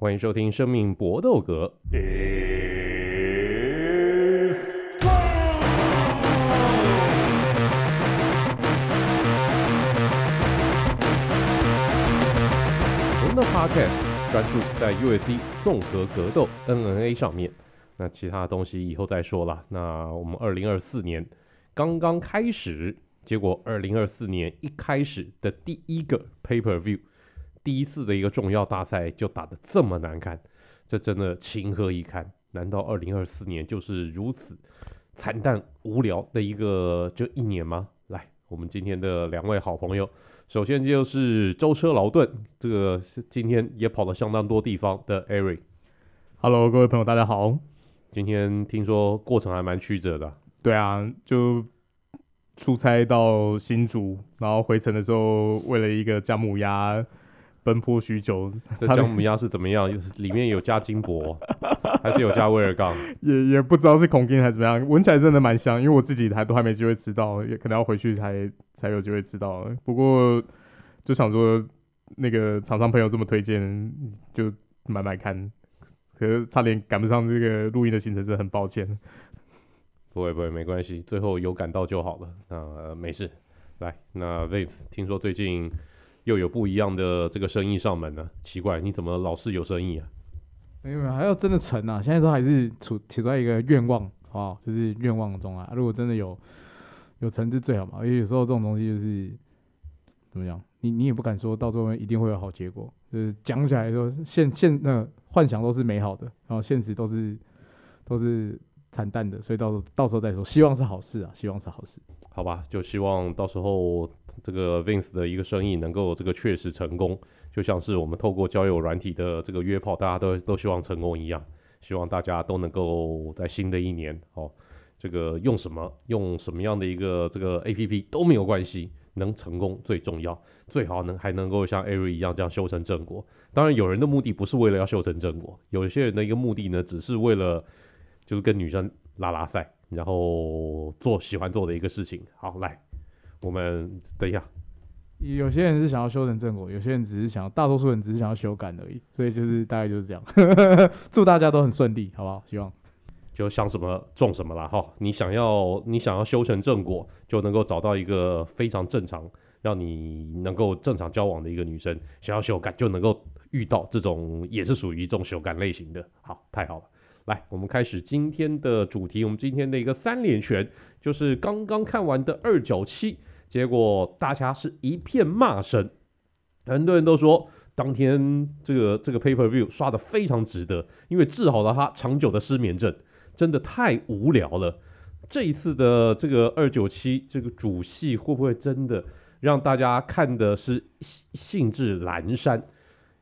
欢迎收听《生命搏斗格》。我们的 Podcast 专注在 UFC 综合格斗 NNA 上面，那其他东西以后再说了。那我们二零二四年刚刚开始。结果，二零二四年一开始的第一个 Paper View，第一次的一个重要大赛就打得这么难看，这真的情何以堪？难道二零二四年就是如此惨淡无聊的一个这一年吗？来，我们今天的两位好朋友，首先就是舟车劳顿，这个是今天也跑了相当多地方的 Eric。Hello，各位朋友，大家好。今天听说过程还蛮曲折的。对啊，就。出差到新竹，然后回程的时候，为了一个姜母鸭奔波许久。这姜母鸭是怎么样？里面有加金箔，还是有加威而钢？也也不知道是孔金还是怎么样，闻起来真的蛮香。因为我自己还都还没机会吃到，也可能要回去才才有机会吃到。不过就想说，那个厂商朋友这么推荐，就买买看。可是差点赶不上这个录音的行程，真的很抱歉。不会不会，没关系，最后有赶到就好了。那、呃、没事，来，那 Vince 听说最近又有不一样的这个生意上门呢，奇怪，你怎么老是有生意啊？没有没有，还要真的成啊！现在都还是处提出来一个愿望，啊？就是愿望中啊。如果真的有有成是最好嘛，因为有时候这种东西就是怎么样，你你也不敢说到最后一定会有好结果，就是讲起来说现现那幻想都是美好的，然后现实都是都是。惨淡的，所以到时候到时候再说。希望是好事啊，希望是好事。好吧，就希望到时候这个 Vince 的一个生意能够这个确实成功，就像是我们透过交友软体的这个约炮，大家都都希望成功一样。希望大家都能够在新的一年，哦，这个用什么用什么样的一个这个 APP 都没有关系，能成功最重要，最好能还能够像 Ari 一样这样修成正果。当然，有人的目的不是为了要修成正果，有些人的一个目的呢，只是为了。就是跟女生拉拉赛，然后做喜欢做的一个事情。好，来，我们等一下。有些人是想要修成正果，有些人只是想要，大多数人只是想要修改而已。所以就是大概就是这样。祝大家都很顺利，好不好？希望就想什么种什么啦。哈。你想要你想要修成正果，就能够找到一个非常正常，让你能够正常交往的一个女生。想要修改，就能够遇到这种也是属于一种修改类型的。好，太好了。来，我们开始今天的主题。我们今天的一个三连拳，就是刚刚看完的二九七，结果大家是一片骂声，很多人都说当天这个这个 paper view 刷的非常值得，因为治好了他长久的失眠症，真的太无聊了。这一次的这个二九七这个主戏会不会真的让大家看的是兴致阑珊？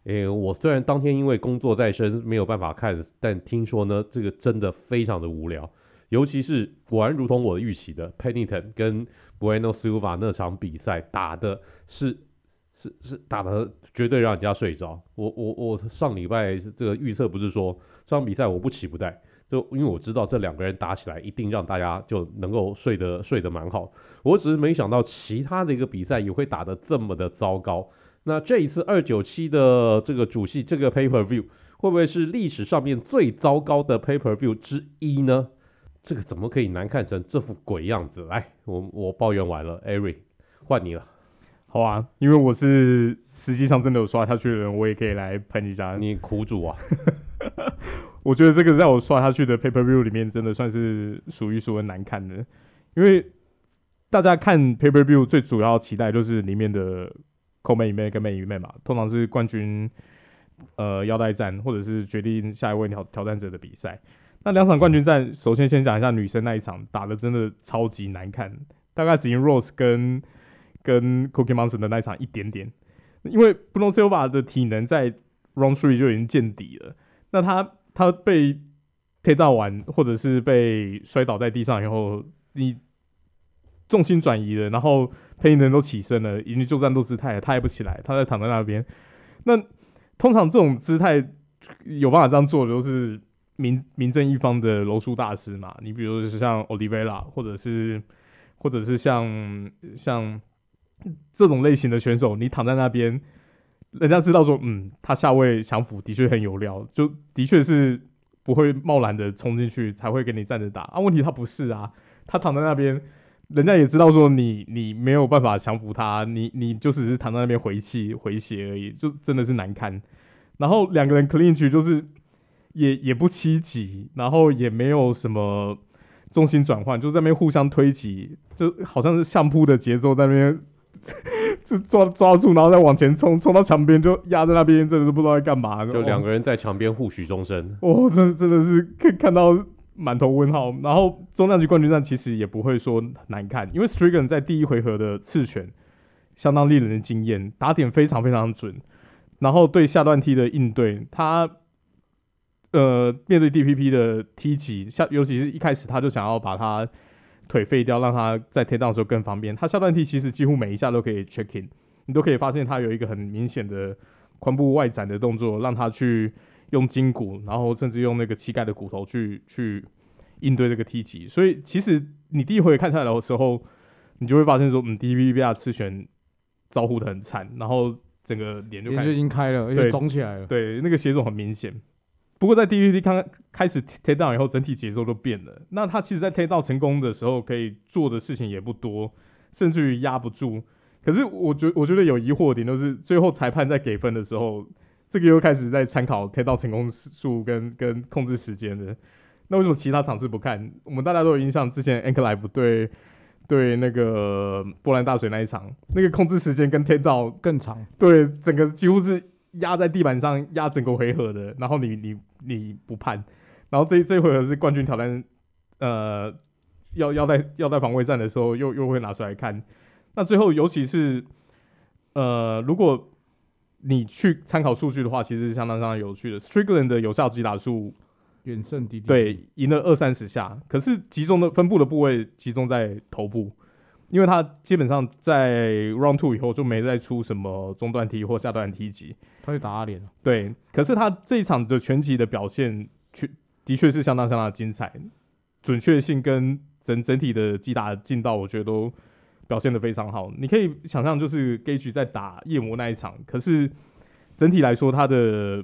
诶、我虽然当天因为工作在身没有办法看，但听说呢，这个真的非常的无聊，尤其是果然如同我预期的，Pennington 跟 Bueno Silva 那场比赛打的是是是打的绝对让人家睡着。我我我上礼拜这个预测不是说这场比赛我不期不待，就因为我知道这两个人打起来一定让大家就能够睡得睡得蛮好，我只是没想到其他的一个比赛也会打得这么的糟糕。那这一次二九七的这个主戏，这个 paper View 会不会是历史上面最糟糕的 paper View 之一呢？这个怎么可以难看成这副鬼样子？来，我我抱怨完了，Ari 换你了。好啊，因为我是实际上真的有刷下去的人，我也可以来喷一下。你苦主啊！我觉得这个在我刷下去的 Pay Per View 里面，真的算是数一数二难看的。因为大家看 Pay Per View 最主要期待就是里面的。Co-Main Event 跟 Main Event 嘛，通常是冠军呃腰带战，或者是决定下一位挑挑战者的比赛。那两场冠军战，首先先讲一下女生那一场，打的真的超级难看，大概只赢 Rose 跟跟 Cookie Monster 的那一场一点点。因为 Bruno Silva 的体能在 Round Three 就已经见底了，那他他被推到完，或者是被摔倒在地上以后，你重心转移了，然后。配音人都起身了，已经就战斗姿态，他也不起来，他在躺在那边。那通常这种姿态有办法这样做的，都是名名正一方的柔术大师嘛。你比如说像 Olivera，或者是或者是像像这种类型的选手，你躺在那边，人家知道说，嗯，他下位降服的确很有料，就的确是不会贸然的冲进去，才会跟你站着打啊。问题他不是啊，他躺在那边，人家也知道说你你没有办法降服他，你你就只是躺在那边回气回血而已，就真的是难堪。然后两个人 clinch 就是也也不积极，然后也没有什么重心转换，就在那边互相推挤，就好像是相扑的节奏在那边。是抓抓住，然后再往前冲，冲到墙边就压在那边，真的是不知道在干嘛。就两个人在墙边互许终身。哦，真的真的是可以看到满头问号。然后重量级冠军战其实也不会说难看，因为 Strickland 在第一回合的刺拳相当令人惊艳，打点非常非常准。然后对下段踢的应对，他呃面对 DPP 的踢击下，尤其是一开始他就想要把他。腿废掉，让他在 takedown 的时候更方便。他下段踢其实几乎每一下都可以 check in，你都可以发现他有一个很明显的髋部外展的动作，让他去用筋骨，然后甚至用那个膝盖的骨头去去应对这个踢击。所以其实你第一回看下来的时候，你就会发现说，嗯，DPP 刺拳招呼的很惨，然后整个脸就开就已经开了，而且肿起来了，对，那个血肿很明显。不过在 DPP 刚开始 take down 以后，整体节奏都变了。那他其实，在 take down 成功的时候，可以做的事情也不多，甚至于压不住。可是我觉我觉得有疑惑点，就是最后裁判在给分的时候，这个又开始在参考 take down 成功数跟跟控制时间的。那为什么其他场次不看？我们大家都有印象，之前 Ankalaev 对对那个波兰大水那一场，那个控制时间跟 take down 更长，对，整个几乎是。压在地板上压整个回合的，然后你你你不判，然后这这回合是冠军挑战，呃，要要在要在防卫战的时候又又会拿出来看，那最后尤其是呃，如果你去参考数据的话，其实是相当相当有趣的。Strickland 的有效击打数远胜 DDP，对，赢了二三十下，可是集中的分布的部位集中在头部。因为他基本上在 round two 以后就没再出什么中段踢或下段踢击，他就打他脸了。对，可是他这一场的拳击的表现，确的确是相当相当的精彩，准确性跟整整体的击打劲道，我觉得都表现的非常好。你可以想象，就是 Gaethje 在打夜魔那一场，可是整体来说他的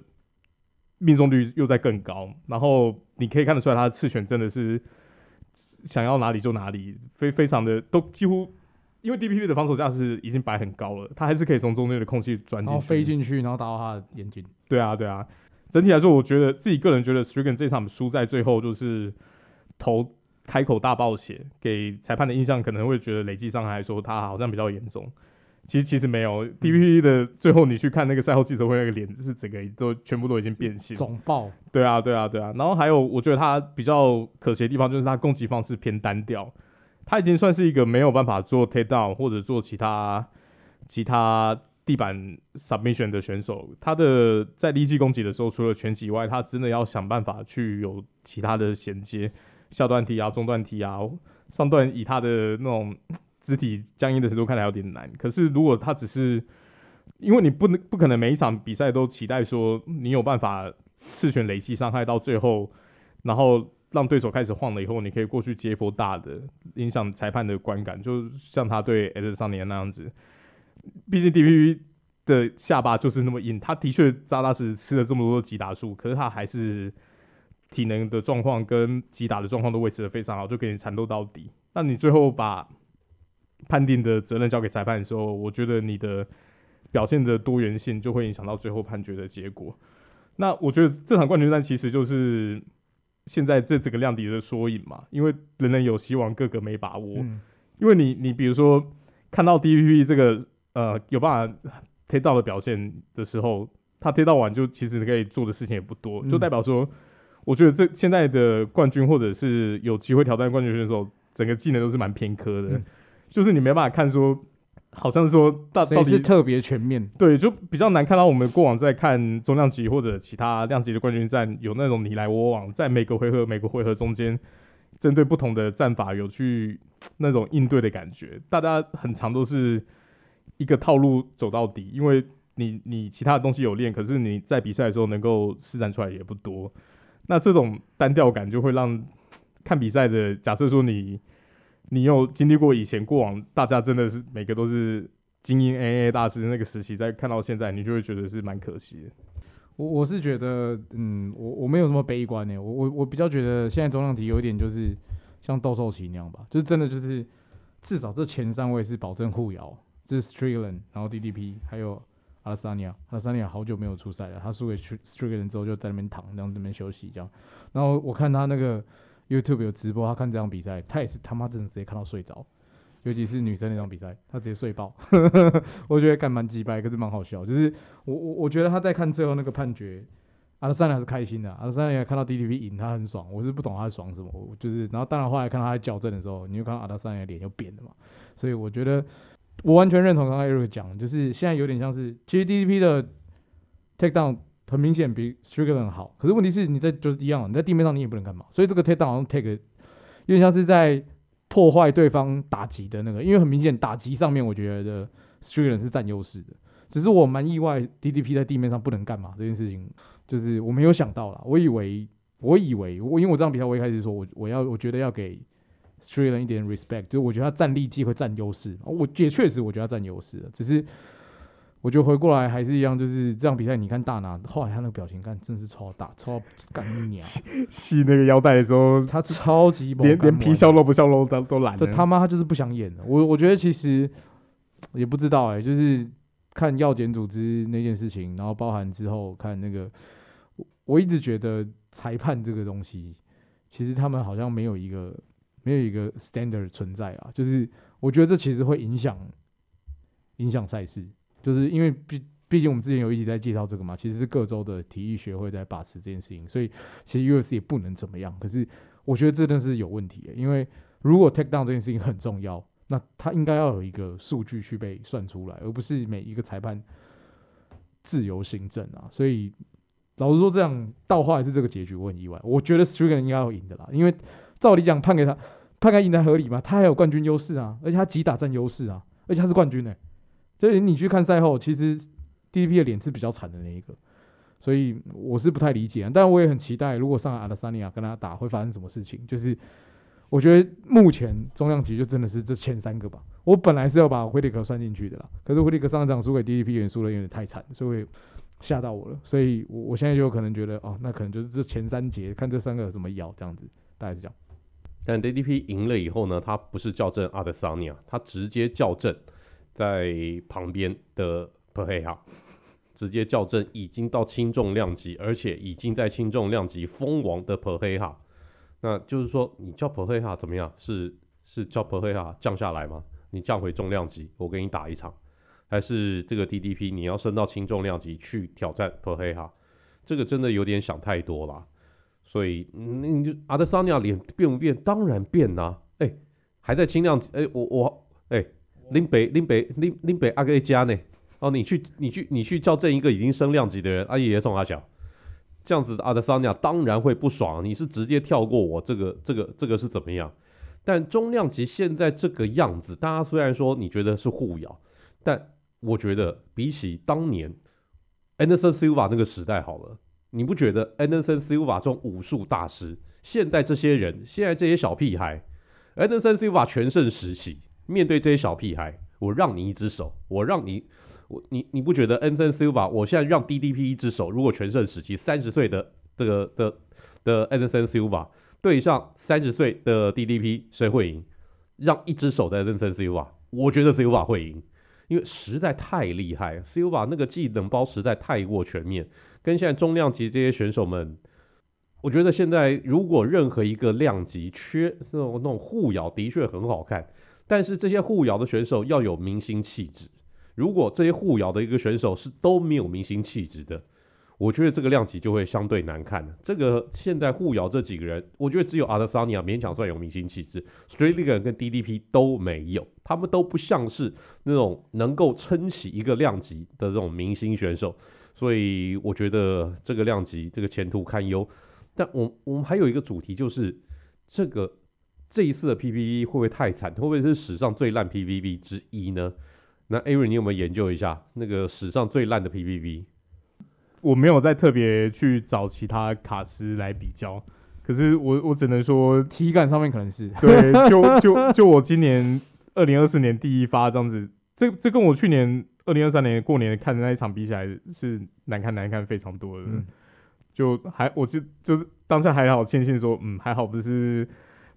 命中率又在更高，然后你可以看得出来，他的刺拳真的是。想要哪里就哪里，非非常的都几乎，因为 DPP 的防守价值已经摆很高了，他还是可以从中间的空隙钻进去，然后飞进去，然后打到他的眼睛。对啊，对啊。整体来说，我觉得自己个人觉得 Strickland 这场输在最后，就是头开口大爆血，给裁判的印象可能会觉得累计伤害来说，他好像比较严重。其实其实没有，DPP 的最后你去看那个赛后记者会，那个脸是整个都全部都已经变形，肿爆。对啊，对啊，对啊。然后还有，我觉得他比较可惜的地方就是他攻击方式偏单调，他已经算是一个没有办法做 takedown 或者做其他其他地板 submission 的选手。他的在立技攻击的时候，除了拳击以外，他真的要想办法去有其他的衔接，下段踢啊，中段踢啊，上段以他的那种。肢体僵硬的程度看来有点难，可是如果他只是，因为你不能不可能每一场比赛都期待说你有办法刺拳累积伤害到最后，然后让对手开始晃了以后，你可以过去接一波大的，影响裁判的观感，就像他对 Adesanya 那样子。毕竟 DPP 的下巴就是那么硬，他的确扎扎实实吃了这么多击打数，可是他还是体能的状况跟击打的状况都维持的非常好，就给你缠斗到底。那你最后把判定的责任交给裁判的时候，我觉得你的表现的多元性就会影响到最后判决的结果。那我觉得这场冠军战其实就是现在这整个量级的缩影嘛，因为人人有希望，个个没把握。嗯、因为你你比如说看到 DPP 这个呃有办法推到的表现的时候，他推到完就其实可以做的事情也不多，就代表说，我觉得这现在的冠军或者是有机会挑战冠军选手，整个技能都是蛮偏科的。嗯就是你没办法看说，好像是说到到底是特别全面，对，就比较难看到我们过往在看重量级或者其他量级的冠军战，有那种你来我往，在每个回合每个回合中间，针对不同的战法有去那种应对的感觉。大家很常都是一个套路走到底，因为你你其他的东西有练，可是你在比赛的时候能够施展出来也不多。那这种单调感就会让看比赛的，假设说你。你有经历过以前过往，大家真的是每个都是精英 AA 大师那个时期，再看到现在，你就会觉得是蛮可惜的。我我是觉得，嗯，我我没有那么悲观呢。我我我比较觉得现在重量级有一点就是像斗兽棋那样吧，就是真的就是至少这前三位是保证互咬，就是 Strickland，然后 DDP 还有阿德萨尼亚，阿德萨尼亚好久没有出赛了，他输给 Strickland 之后就在那边躺，然后那边休息这样。然后我看他那个 YouTube 有直播，他看这场比赛，他也是他妈真的直接看到睡着。尤其是女生那场比赛，他直接睡爆，我觉得干蛮鸡掰，可是蛮好笑。就是我我我觉得他在看最后那个判决，阿德萨尼亚是开心的，阿德萨尼亚看到 DDP 赢，他很爽。我是不懂他爽什么，我就是然后当然后来看到他在矫正的时候，你就看到阿德萨尼亚脸就变了嘛。所以我觉得我完全认同刚刚 Eric 讲，就是现在有点像是，其实 DDP 的 takedown 很明显比 Strickland 好，可是问题是你在就是一样，你在地面上你也不能干嘛，所以这个 takedown 好像 take 有点像是在。破坏对方打击的那个，因为很明显打击上面，我觉得 Strickland 是占优势的。只是我蛮意外，DDP 在地面上不能干嘛这件事情，就是我没有想到啦。我以为，我以为，我因为我这场比赛我一开始说我我要我觉得要给 Strickland 一点 respect，就是我觉得他战力机会占优势。我也确实我觉得他占优势的，只是。我觉得回过来还是一样，就是这场比赛，你看大拿后来他那个表情，看真是超大，超干娘。系那个腰带的时候，他超级连连皮笑肉不笑都都都懒了。他妈他就是不想演了。我我觉得其实也不知道哎、欸，就是看药检组织那件事情，然后包含之后看那个，我一直觉得裁判这个东西，其实他们好像没有一个没有一个 standard 存在啊。就是我觉得这其实会影响影响赛事。就是因为毕毕竟我们之前有一直在介绍这个嘛，其实是各州的体育学会在把持这件事情，所以其实 UFC 也不能怎么样。可是我觉得这真的是有问题的，因为如果 take down 这件事情很重要，那他应该要有一个数据去被算出来，而不是每一个裁判自由行政啊。所以老实说，这样到后来是这个结局，我很意外。我觉得 Strickland 应该要赢的啦，因为照理讲判给他判给赢才合理嘛，他还有冠军优势啊，而且他几打占优势啊，而且他是冠军呢、所以你去看赛后，其实 DDP 的脸是比较惨的那一个，所以我是不太理解，但我也很期待，如果上阿德萨尼亚跟他打，会发生什么事情？就是我觉得目前重量级就真的是这前三个吧。我本来是要把惠利克算进去的啦，可是惠利克上一场输给 DDP，有点输的有点太惨，所以吓到我了。所以我我现在就有可能觉得，哦，那可能就是这前三节看这三个怎么咬这样子，大概是这样。但 DDP 赢了以后呢，他不是校正阿德萨尼亚，他直接校正。在旁边的佩黑哈直接校正，已经到轻重量级，而且已经在轻重量级封王的佩黑哈，那就是说，你叫佩黑哈怎么样？是是叫佩黑哈降下来吗？你降回重量级，我给你打一场，还是这个 DDP 你要升到轻重量级去挑战佩黑哈？这个真的有点想太多了。所以，你就阿德桑尼亚脸变不变？当然变呐、啊！哎、还在轻量级，哎、我我。林北林北林林北阿哥一家呢？哦，你去你去你去叫这一个已经升量级的人，阿爷爷送阿小，这样子阿德桑尼亚当然会不爽。你是直接跳过我这个这个这个是怎么样？但中量级现在这个样子，大家虽然说你觉得是互咬，但我觉得比起当年 Anderson Silva 那个时代好了，你不觉得 Anderson Silva 这种武术大师，现在这些人，现在这些小屁孩，Anderson Silva 全盛时期。面对这些小屁孩，我让你一只手，我让你，我你你不觉得 Anderson Silva？我现在让 DDP 一只手，如果全盛时期三十岁的这个的的 Anderson Silva 对上三十岁的 DDP，谁会赢？让一只手的 Anderson Silva，我觉得 Silva 会赢，因为实在太厉害，Silva 那个技能包实在太过全面，跟现在中量级这些选手们，我觉得现在如果任何一个量级缺那种那种互咬，的确很好看。但是这些互咬的选手要有明星气质。如果这些互咬的一个选手是都没有明星气质的，我觉得这个量级就会相对难看。这个现在互咬这几个人，我觉得只有阿德萨尼亚勉强算有明星气质，Strickland 跟 DDP 都没有，他们都不像是那种能够撑起一个量级的这种明星选手。所以我觉得这个量级这个前途堪忧。但我我们还有一个主题就是这个。这一次的 PPV 会不会太惨？会不会是史上最烂 PPV 之一呢？那 Aaron，你有没有研究一下那个史上最烂的 PPV？我没有再特别去找其他卡司来比较，可是我我只能说体感上面可能是对，就就就我今年二零二四年第一发这样子这这跟我去年二零二三年过年看的那一场比起来是难看难看非常多的。嗯、就还我就就是当下还好庆幸说，嗯，还好不是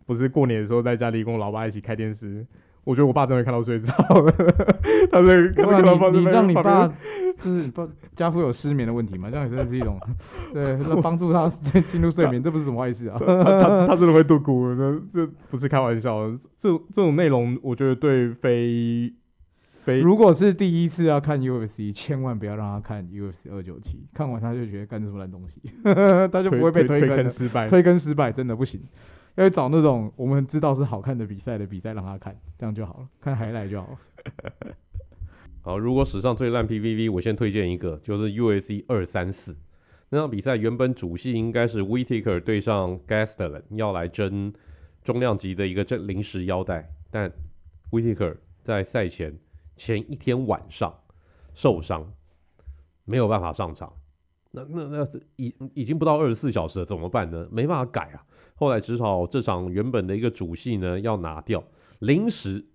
不是过年的时候在家里跟我老爸一起开电视。我觉得我爸真的看到睡着了，他在你你让你爸就是不家父有失眠的问题嘛？这样也真的是一种 对，帮助他进入睡眠，这不是什么坏事啊。他他，他真的会度孤，这这不是开玩笑。这这种内容，我觉得对非非如果是第一次要看 UFC，千万不要让他看 UFC 二九七，看完他就觉得干什么烂东西，他就不会被推推坑失败，推坑失败真的不行。要找那种我们知道是好看的比赛的比赛让他看，这样就好了，看还来就好了。好，如果史上最烂 PVV，我先推荐一个，就是 UFC 二三四那场比赛，原本主戏应该是 Whittaker 对上 Gastelum 要来争重量级的一个这临时腰带，但 Whittaker 在赛前前一天晚上受伤，没有办法上场。那那那已已经不到二十四小时了，怎么办呢？没办法改啊。后来只好这场原本的一个主戏呢要拿掉，临时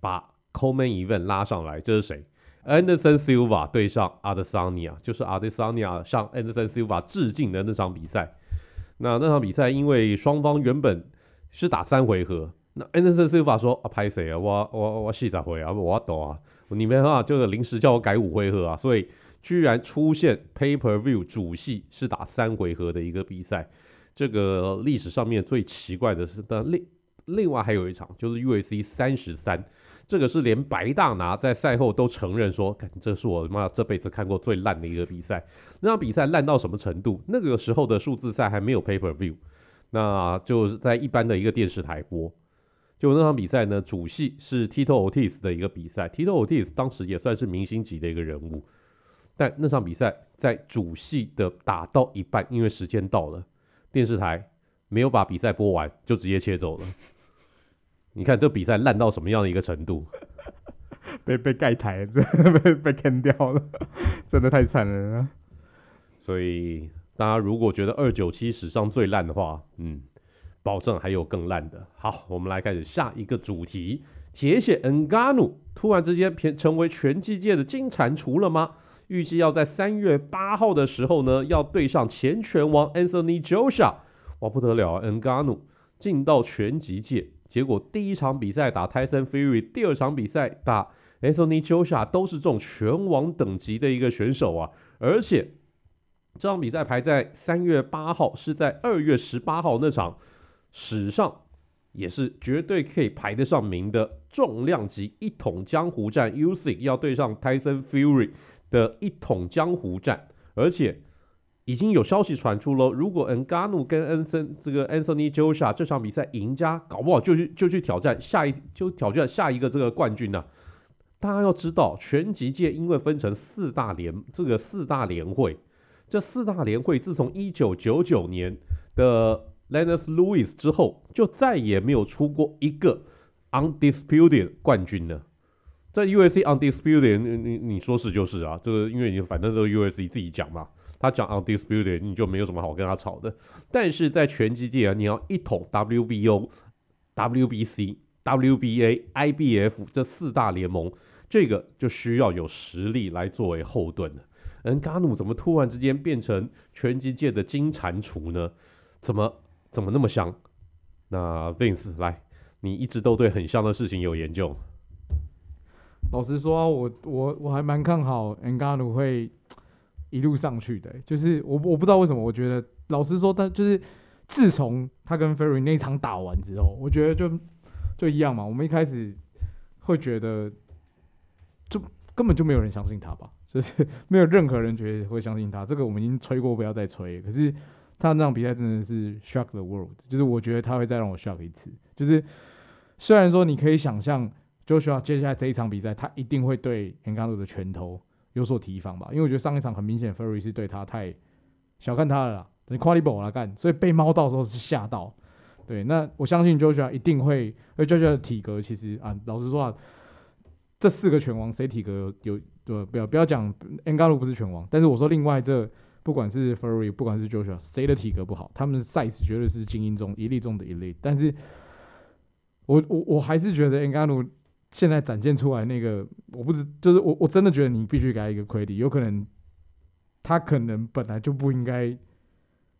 把 Co-Main Event 拉上来。这是谁？Anderson Silva 对上 Adesanya，就是 Adesanya 向 Anderson Silva 致敬的那场比赛。那那场比赛因为双方原本是打三回合，那 Anderson Silva 说啊，拍谁啊？我我我四十回啊，我懂啊，你们啊就是临时叫我改五回合啊，所以。居然出现 paper View 主戏是打三回合的一个比赛，这个历史上面最奇怪的是，但另另外还有一场就是 UFC 三十三，这个是连白大拿在赛后都承认说，这是我他妈这辈子看过最烂的一个比赛。那场比赛烂到什么程度？那个时候的数字赛还没有 paper View，那就在一般的一个电视台播。就那场比赛呢，主戏是 Tito Ortiz 的一个比赛，Tito Ortiz 当时也算是明星级的一个人物。但那场比赛在主戏的打到一半，因为时间到了，电视台没有把比赛播完，就直接切走了。你看这比赛烂到什么样的一个程度？被被盖台，真 被被坑掉了，真的太惨了。所以大家如果觉得二九七史上最烂的话，嗯，保证还有更烂的。好，我们来开始下一个主题：铁血 Ngannou 突然之间变成为拳击界的金蟾蜍了吗？预计要在三月八号的时候呢，要对上前拳王 Anthony Joshua，哇不得了啊！N g a n u 进到拳击界，结果第一场比赛打 Tyson Fury，第二场比赛打 Anthony Joshua 都是这种拳王等级的一个选手啊，而且这场比赛排在三月八号，是在二月十八号那场史上也是绝对可以排得上名的重量级一统江湖战，Usyk 要对上 Tyson Fury。的一统江湖战，而且已经有消息传出了，如果恩加努跟恩森这个 Anthony j o s h a 这场比赛赢家，搞不好就去就去挑战下一就挑战下一个这个冠军呢、大家要知道，拳击界因为分成四大联这个四大联会，这四大联会自从一九九九年的 Lennox Lewis 之后，就再也没有出过一个 undisputed 冠军了。在 UFC undisputed，你你你说是就是啊，这个因为你反正都是 U.S.C. 自己讲嘛，他讲 undisputed，你就没有什么好跟他吵的。但是在拳击界啊，你要一统 WBO、WBC、WBA、IBF 这四大联盟，这个就需要有实力来作为后盾的。恩加努怎么突然之间变成拳击界的金蟾蜍呢？怎么怎么那么香？那 Vince 来，你一直都对很香的事情有研究。老实说、啊，我我我还蛮看好 n g a n 会一路上去的、就是我我不知道为什么，我觉得老实说，但就是自从他跟 Fury 那场打完之后，我觉得就就一样嘛。我们一开始会觉得，就根本就没有人相信他吧，就是 没有任何人觉得会相信他。这个我们已经吹过，不要再吹。可是他那场比赛真的是 shock the world，就是我觉得他会再让我 shock 一次。就是虽然说你可以想象。就需要接下来这一场比赛，他一定会对 Ngannou 的拳头有所提防吧？因为我觉得上一场很明显，Fury 是对他太小看他了啦，等 quality 来干，所以被猫到时候是吓到。对，那我相信 Joshua 一定会，因为 Joshua 的体格其实啊，老实说啊，这四个拳王谁体格有有对？不要不要讲 Ngannou 不是拳王，但是我说另外这不管是 Fury，不管是 Joshua，谁的体格不好？他们的 size 绝对是精英中一例中的一例。但是我我我还是觉得 Ngannou 现在展现出来那个，我不知，就是我我真的觉得你必须给他一个 credit，有可能他可能本来就不应该，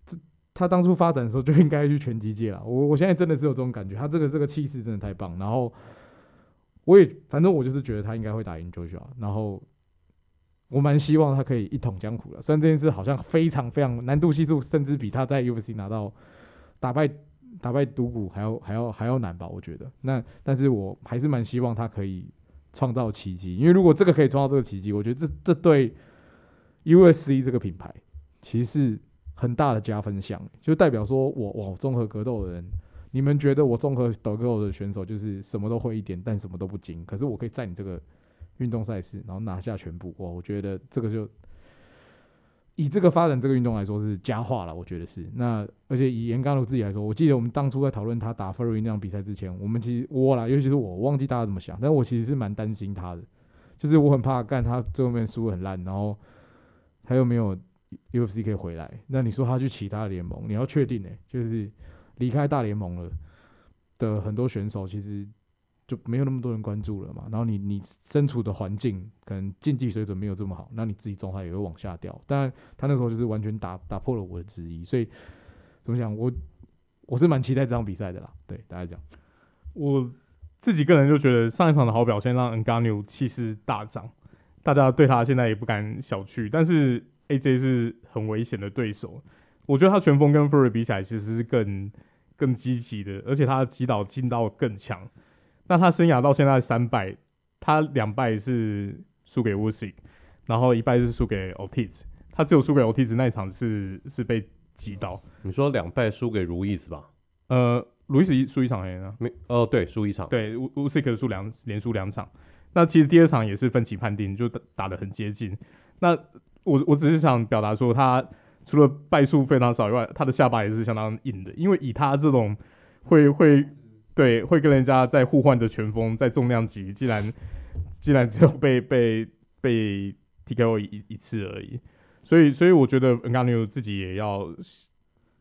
这他当初发展的时候就应该去拳击界了。我我现在真的是有这种感觉，他这个这个气势真的太棒。然后我也反正我就是觉得他应该会打赢 Jojo，然后我蛮希望他可以一统江湖的。虽然这件事好像非常非常难度系数，甚至比他在 UFC 拿到打败。打败独孤还要还要还要难吧？我觉得那，但是我还是蛮希望他可以创造奇迹，因为如果这个可以创造这个奇迹，我觉得这这对 UFC 这个品牌其实是很大的加分项，就代表说我哇，综合格斗的人，你们觉得我综合格斗的选手就是什么都会一点，但什么都不精，可是我可以在你这个运动赛事，然后拿下全部，哇，我觉得这个就。以这个发展这个运动来说是佳话了，我觉得是。那而且以颜嘎奴自己来说，我记得我们当初在讨论他打 Fury 那场比赛之前，我们其实我啦，尤其是我，忘记大家怎么想，但我其实是蛮担心他的，就是我很怕干他最后面输很烂，然后他又没有 UFC 可以回来。那你说他去其他联盟，你要确定呢、就是离开大联盟了的很多选手，其实。就没有那么多人关注了嘛，然后你你身处的环境可能竞技水准没有这么好，那你自己状态也会往下掉。但他那时候就是完全打打破了我的质疑，所以怎么讲，我我是蛮期待这场比赛的啦。对大家讲，我自己个人就觉得上一场的好表现让 ngano 气势大涨，大家对他现在也不敢小觑。但是 AJ 是很危险的对手，我觉得他拳风跟 Fury 比起来其实是更更积极的，而且他击倒劲道更强。那他生涯到现在三败，他两败是输给 Wu Sik，然后一败是输给 Ortiz。他只有输给 Ortiz 那一场是是被击倒。你说两败输给路易斯吧？呃，路易斯输一场而已呢。没哦，对，输一场。对 w u s i 输两连输两场。那其实第二场也是分歧判定，就打打得很接近。那我我只是想表达说，他除了败数非常少以外，他的下巴也是相当硬的，因为以他这种会会。对，会跟人家在互换的拳风，在重量级，既然既然只有被被被 TKO 一一次而已，所以所以我觉得 Ngannou 自己也要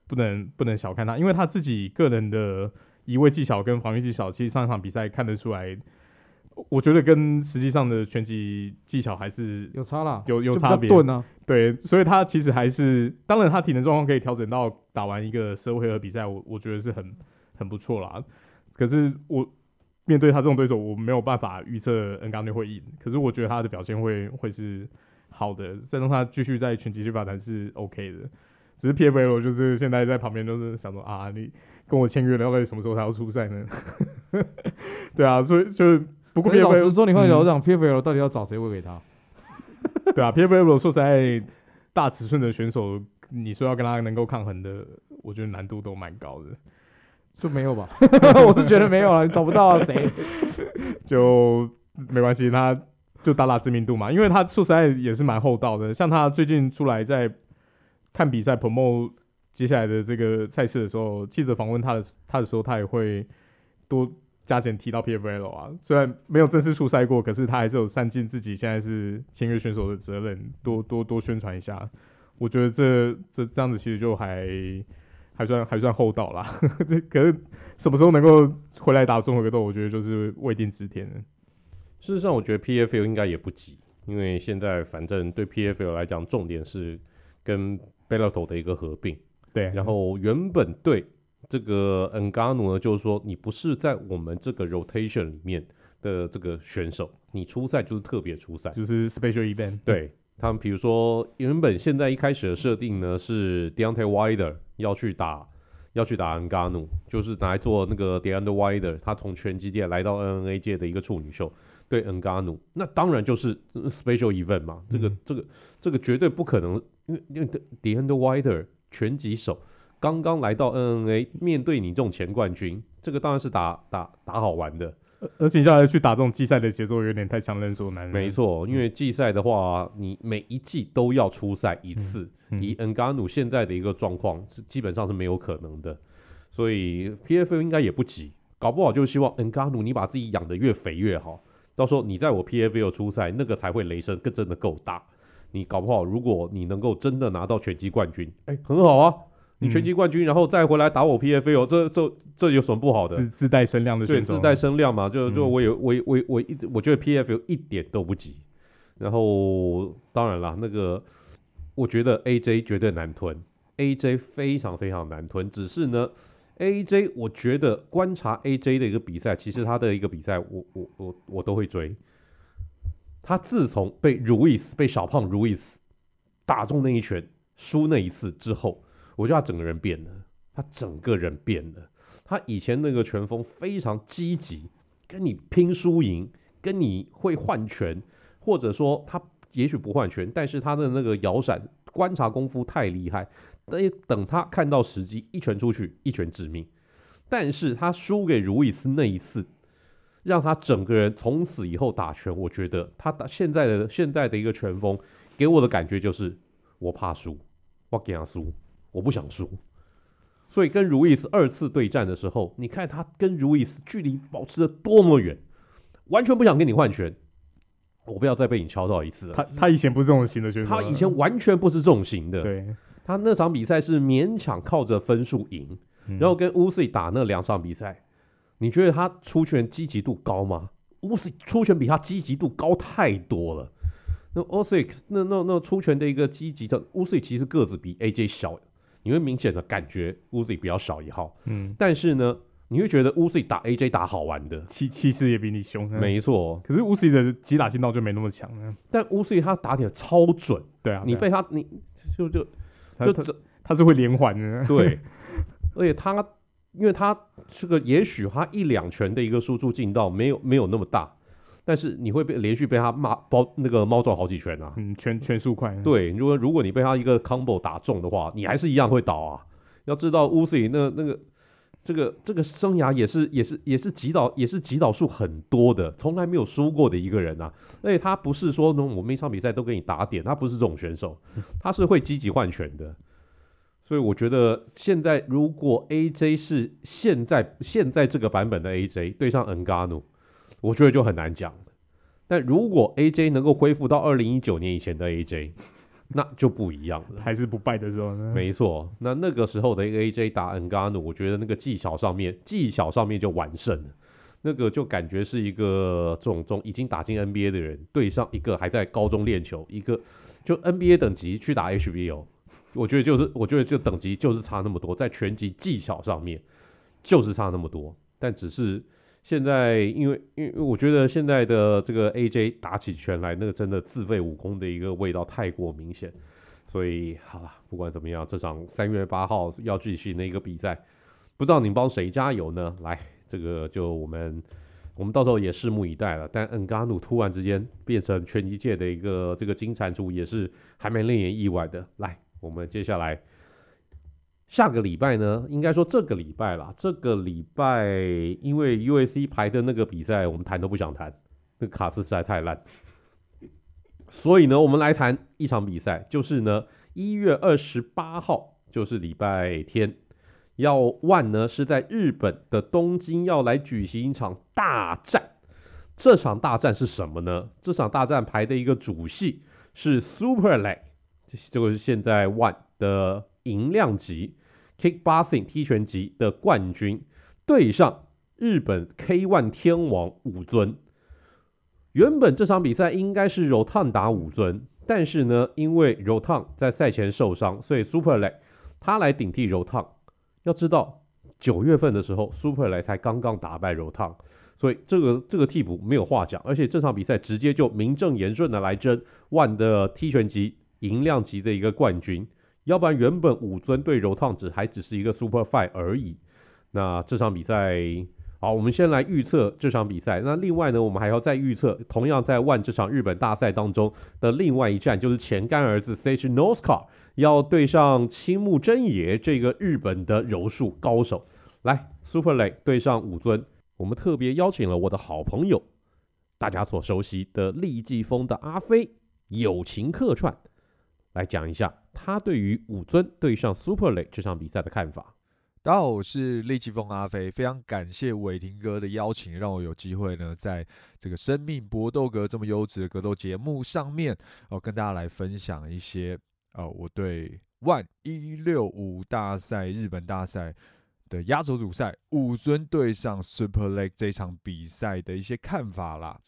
不能不能小看他，因为他自己个人的移位技巧跟防御技巧，其实上一场比赛看得出来，我觉得跟实际上的拳击技巧还是有差啦，有有差别。啊、对，所以他其实还是，当然他体能状况可以调整到打完一个十回合比赛，我我觉得是很很不错啦。可是我面对他这种对手，我没有办法预测 Ngannou 会赢。可是我觉得他的表现会会是好的，再让他继续在拳击去发展是 OK 的。只是 PFL 就是现在在旁边都是想说啊，你跟我签约了，到底什么时候才要出赛呢？对啊，所以就是不过 PFL 老实说，你换个角度讲，PFL 到底要找谁喂给他？对啊，PFL 说实在，大尺寸的选手，你说要跟他能够抗衡的，我觉得难度都蛮高的。就没有吧，我是觉得没有了，你找不到啊，谁？就没关系，他就打打知名度嘛，因为他说实在也是蛮厚道的。像他最近出来在看比赛 promo 接下来的这个赛事的时候，记者访问他的他的时候，他也会多加减提到 PFL 啊。虽然没有正式出赛过，可是他还是有善尽自己现在是签约选手的责任，多多多宣传一下。我觉得这这这样子其实就还。还算还算厚道啦，这可是什么时候能够回来打综合格斗，我觉得就是未定之天。事实上，我觉得 PFL 应该也不急，因为现在反正对 PFL 来讲，重点是跟 Bellator 的一个合并。对，然后原本对这个 Ngannou 呢，就是说你不是在我们这个 rotation 里面的这个选手，你出赛就是特别出赛，就是 special event。对。他们比如说，原本现在一开始的设定呢是 Deontay Wilder 要去打，要去打 Ngannou，就是拿来做那个 Deontay Wilder，他从拳击界来到 NNA 界的一个处女秀，对 Ngannou，那当然就是 special event 嘛，这个、嗯、这个这个绝对不可能，因为因为 Deontay Wilder 拳击手刚刚来到 NNA，面对你这种前冠军，这个当然是打打打好玩的。而且接下来去打这种季赛的节奏有点太强人所难。没错，因为季赛的话，你每一季都要出赛一次，以恩加努现在的一个状况是基本上是没有可能的，所以 PFL 应该也不急，搞不好就希望恩加努你把自己养得越肥越好，到时候你在我 PFL 出赛，那个才会雷声更真的够大。你搞不好，如果你能够真的拿到拳击冠军，哎、欸，很好啊，你拳击冠军，然后再回来打我 PFL，这这这有什么不好的？自自带声量的选手，对，自带声量嘛，就就我有我我我一我觉得 PFL 一点都不急。然后当然了，那个我觉得 AJ 绝对难吞，AJ 非常非常难吞。只是呢，AJ 我觉得观察 AJ 的一个比赛，其实他的一个比赛，我我我我都会追。他自从被 Ruiz 被小胖 Ruiz 打中那一拳，输那一次之后，我觉得他整个人变了，他整个人变了。他以前那个拳风非常积极，跟你拼输赢，跟你会换拳，或者说他也许不换拳，但是他的那个摇闪观察功夫太厉害。等等他看到时机，一拳出去，一拳致命。但是他输给 Ruiz 那一次。让他整个人从此以后打拳，我觉得他打现在的现在的一个拳风，给我的感觉就是我怕输，我给他输，我不想输。所以跟如意斯二次对战的时候，你看他跟如意斯距离保持的多么远，完全不想跟你换拳，我不要再被你敲到一次了。他他以前不是这种型的选手，他以前完全不是这种型的。对，他那场比赛是勉强靠着分数赢，嗯、然后跟乌斯打那两场比赛。你觉得他出拳积极度高吗？乌斯出拳比他积极度高太多了。那乌斯那那那出拳的一个积极的乌斯其实个子比 AJ 小，你会明显的感觉乌斯比较少一号。嗯，但是呢，你会觉得乌斯打 AJ 打好玩的，气气势也比你凶。没错，可是乌斯的击打劲道就没那么强。但乌斯他打点超准。对啊，你被他你就就就这他是会连环的。对，而且他。因为他这个也许他一两拳的一个输出劲道没有没有那么大，但是你会被连续被他骂包那个猫撞好几拳啊，嗯，拳拳速快。对，如果如果你被他一个 combo 打中的话，你还是一样会倒啊。要知道乌斯里那那个这个这个生涯也是也是也是击倒也是击倒数很多的，从来没有输过的一个人啊。而且他不是说那我每场比赛都给你打点，他不是这种选手，他是会积极换拳的。所以我觉得现在如果 AJ 是现在现在这个版本的 AJ 对上 Ngannou，我觉得就很难讲。但如果 AJ 能够恢复到二零一九年以前的 AJ，那就不一样了。还是不败的时候呢？没错，那那个时候的 AJ 打 Ngannou，我觉得那个技巧上面技巧上面就完胜了。那个就感觉是一个这种中已经打进 NBA 的人对上一个还在高中练球，一个就 NBA 等级去打 HBO。我觉得就是，我觉得就等级就是差那么多，在拳击技巧上面就是差那么多。但只是现在，因为因为我觉得现在的这个 AJ 打起拳来，那个真的自废武功的一个味道太过明显。所以好了，不管怎么样，这场三月八号要继续那个比赛，不知道你帮谁加油呢？来，这个就我们我们到时候也拭目以待了。但恩嘎努突然之间变成拳击界的一个这个金蟾蜍，也是还蛮令人意外的。来。我们接下来下个礼拜呢，应该说这个礼拜啦。这个礼拜因为 UFC 排的那个比赛，我们谈都不想谈，那卡斯实在太烂。所以呢，我们来谈一场比赛，就是呢一月二十八号，就是礼拜天，要 ONE 呢是在日本的东京要来举行一场大战。这场大战是什么呢？这场大战排的一个主系是 Super Leg。这个是现在 ONE 的银量级 Kickboxing 踢拳级的冠军对上日本 K1 天王武尊。原本这场比赛应该是 Rotan 打武尊，但是呢，因为 Rotan 在赛前受伤，所以 Super Leg 他来顶替 Rotan。要知道九月份的时候，Super Leg 才刚刚打败 Rotan，所以这个这个替补没有话讲，而且这场比赛直接就名正言顺的来争 ONE 的踢拳级。银量级的一个冠军，要不然原本武尊对柔烫子还只是一个 Super Fight 而已。那这场比赛，好，我们先来预测这场比赛。那另外呢，我们还要再预测，同样在 ONE 这场日本大赛当中的另外一战，就是前干儿子 Sage Northcutt 要对上青木真也这个日本的柔术高手。来，Super Leg 对上武尊，我们特别邀请了我的好朋友，大家所熟悉的立技疯的阿飞，友情客串。来讲一下他对于武尊对上 Super Leg 这场比赛的看法。大家好，我是立技疯阿飞，非常感谢伟霆哥的邀请，让我有机会呢，在这个生命搏斗格这么优质的格斗节目上面，哦，跟大家来分享一些，哦，我对万一六五大赛日本大赛的压轴主赛，武尊对上 Super Leg 这场比赛的一些看法啦。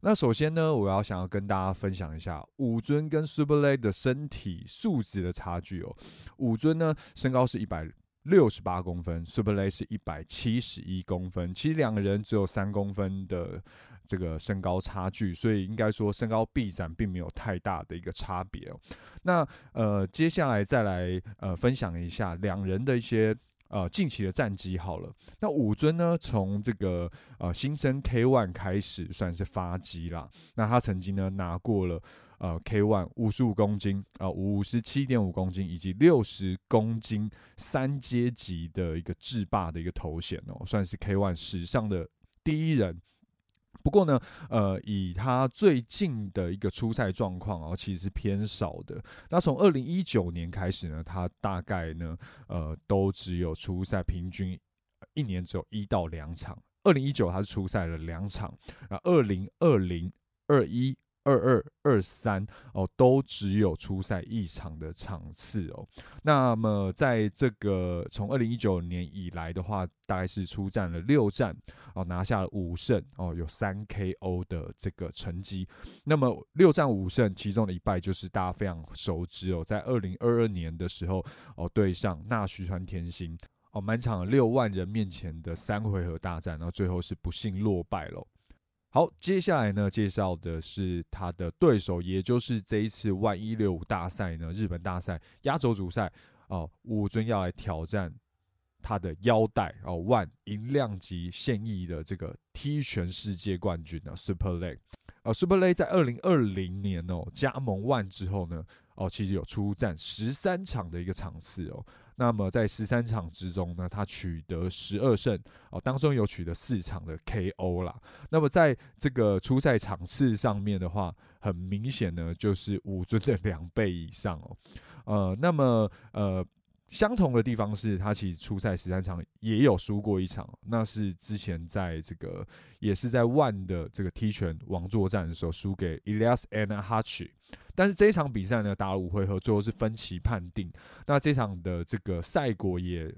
那首先呢，我要想要跟大家分享一下武尊跟 Super Leg 的身体素质的差距哦。武尊呢，身高是一百六十八公分，Super Leg 是一百七十一公分，其实两个人只有三公分的这个身高差距，所以应该说身高臂展并没有太大的一个差别哦。那呃，接下来再来呃分享一下两人的一些。呃，近期的战绩好了。那武尊呢，从这个呃新生 K ONE 开始算是发迹啦。那他曾经呢拿过了呃 K ONE 五十五公斤、啊五十七点五公斤以及六十公斤三阶级的一个制霸的一个头衔哦，算是 K ONE 史上的第一人。不过呢，呃，以他最近的一个初赛状况哦，其实是偏少的。那从二零一九年开始呢，他大概呢，呃，都只有初赛，平均一年只有一到两场。二零一九他是初赛了两场，那二零二零二一。二二二三哦，都只有出赛一场的场次哦。那么在这个从二零一九年以来的话，大概是出战了六战哦，拿下了五胜哦，有三 KO 的这个成绩。那么六战五胜，其中的一败就是大家非常熟知哦，在二零二二年的时候哦，对上纳须川天心哦，满场六万人面前的三回合大战，然后最后是不幸落败了。好，接下来呢，介绍的是他的对手，也就是这一次万一六五大赛呢，日本大赛压轴主赛哦，武尊要来挑战他的腰带哦，万银量级现役的这个踢拳世界冠军呢，Super Leg。呃，Super Leg 在二零二零年哦加盟万之后呢，哦，其实有出战十三场的一个场次哦。那么在十三场之中呢，他取得十二胜哦，当中有取得四场的 KO 啦。那么在这个初赛场次上面的话，很明显呢，就是武尊的两倍以上哦。呃，那么呃。相同的地方是他其实初赛十三场也有输过一场，那是之前在这个也是在万的这个踢拳王座战的时候输给 Elias Anahachi，但是这一场比赛呢，打了五回合，最后是分歧判定。那这场的这个赛果也。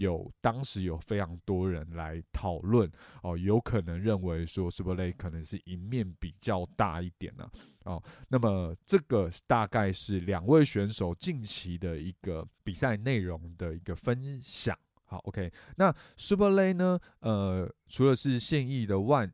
有当时有非常多人来讨论哦，有可能认为说 Super Leg 可能是赢面比较大一点呢、哦。那么这个大概是两位选手近期的一个比赛内容的一个分享。好，OK。那 Super Leg 呢？呃，除了是现役的万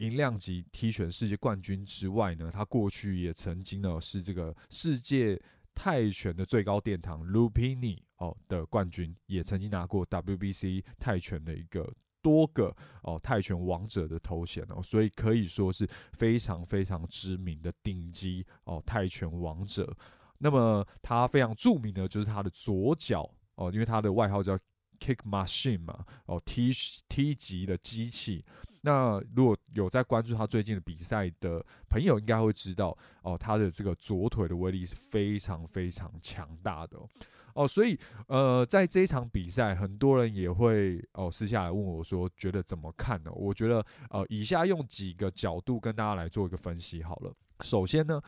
银量级踢拳世界冠军之外呢，他过去也曾经呢是这个世界。泰拳的最高殿堂 Lupini 哦的冠军，也曾经拿过 WBC 泰拳的一个多个哦泰拳王者的头衔哦，所以可以说是非常非常知名的顶级哦泰拳王者。那么他非常著名的就是他的左脚哦，因为他的外号叫 Kick Machine 嘛哦踢踢击的机器。那如果有在关注他最近的比赛的朋友，应该会知道哦，他的这个左腿的威力是非常非常强大的哦，哦，所以呃，在这一场比赛，很多人也会哦私下来问我说，觉得怎么看呢？我觉得呃，以下用几个角度跟大家来做一个分析好了。首先呢，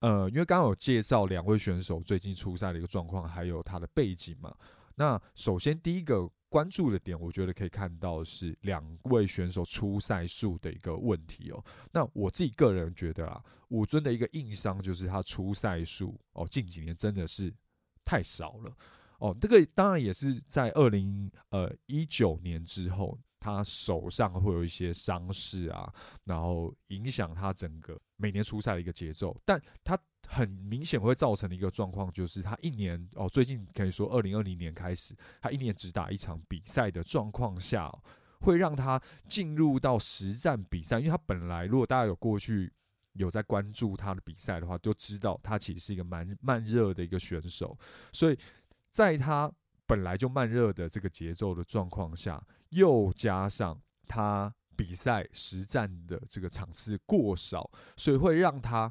呃，因为刚刚有介绍两位选手最近出赛的一个状况，还有他的背景嘛。那首先第一个。关注的点，我觉得可以看到是两位选手出赛数的一个问题哦。那我自己个人觉得啊，武尊的一个硬伤就是他出赛数哦，近几年真的是太少了哦。这个当然也是在二零呃一九年之后，他手上会有一些伤势啊，然后影响他整个每年出赛的一个节奏，但他。很明显会造成的一个状况，就是他一年哦，最近可以说二零二零年开始，他一年只打一场比赛的状况下，会让他进入到实战比赛。因为他本来如果大家有过去有在关注他的比赛的话，都知道他其实是一个蛮慢热的一个选手，所以在他本来就慢热的这个节奏的状况下，又加上他比赛实战的这个场次过少，所以会让他。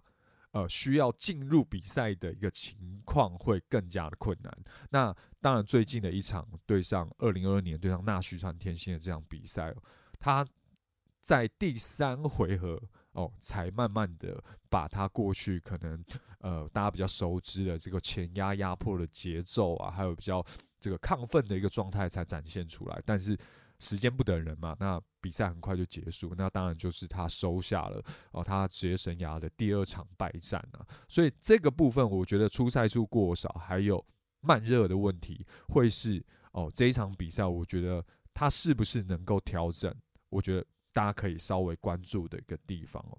呃，需要进入比赛的一个情况会更加的困难。那当然，最近的一场对上二零二二年对上纳须川天心的这场比赛，他在第三回合哦，才慢慢的把他过去可能呃大家比较熟知的这个前压压迫的节奏啊，还有比较这个亢奋的一个状态才展现出来。但是时间不等人嘛，那比赛很快就结束，那当然就是他收下了哦他职业生涯的第二场败战啊。所以这个部分我觉得出赛数过少，还有慢热的问题，会是哦这一场比赛，我觉得他是不是能够调整？我觉得。大家可以稍微关注的一个地方哦。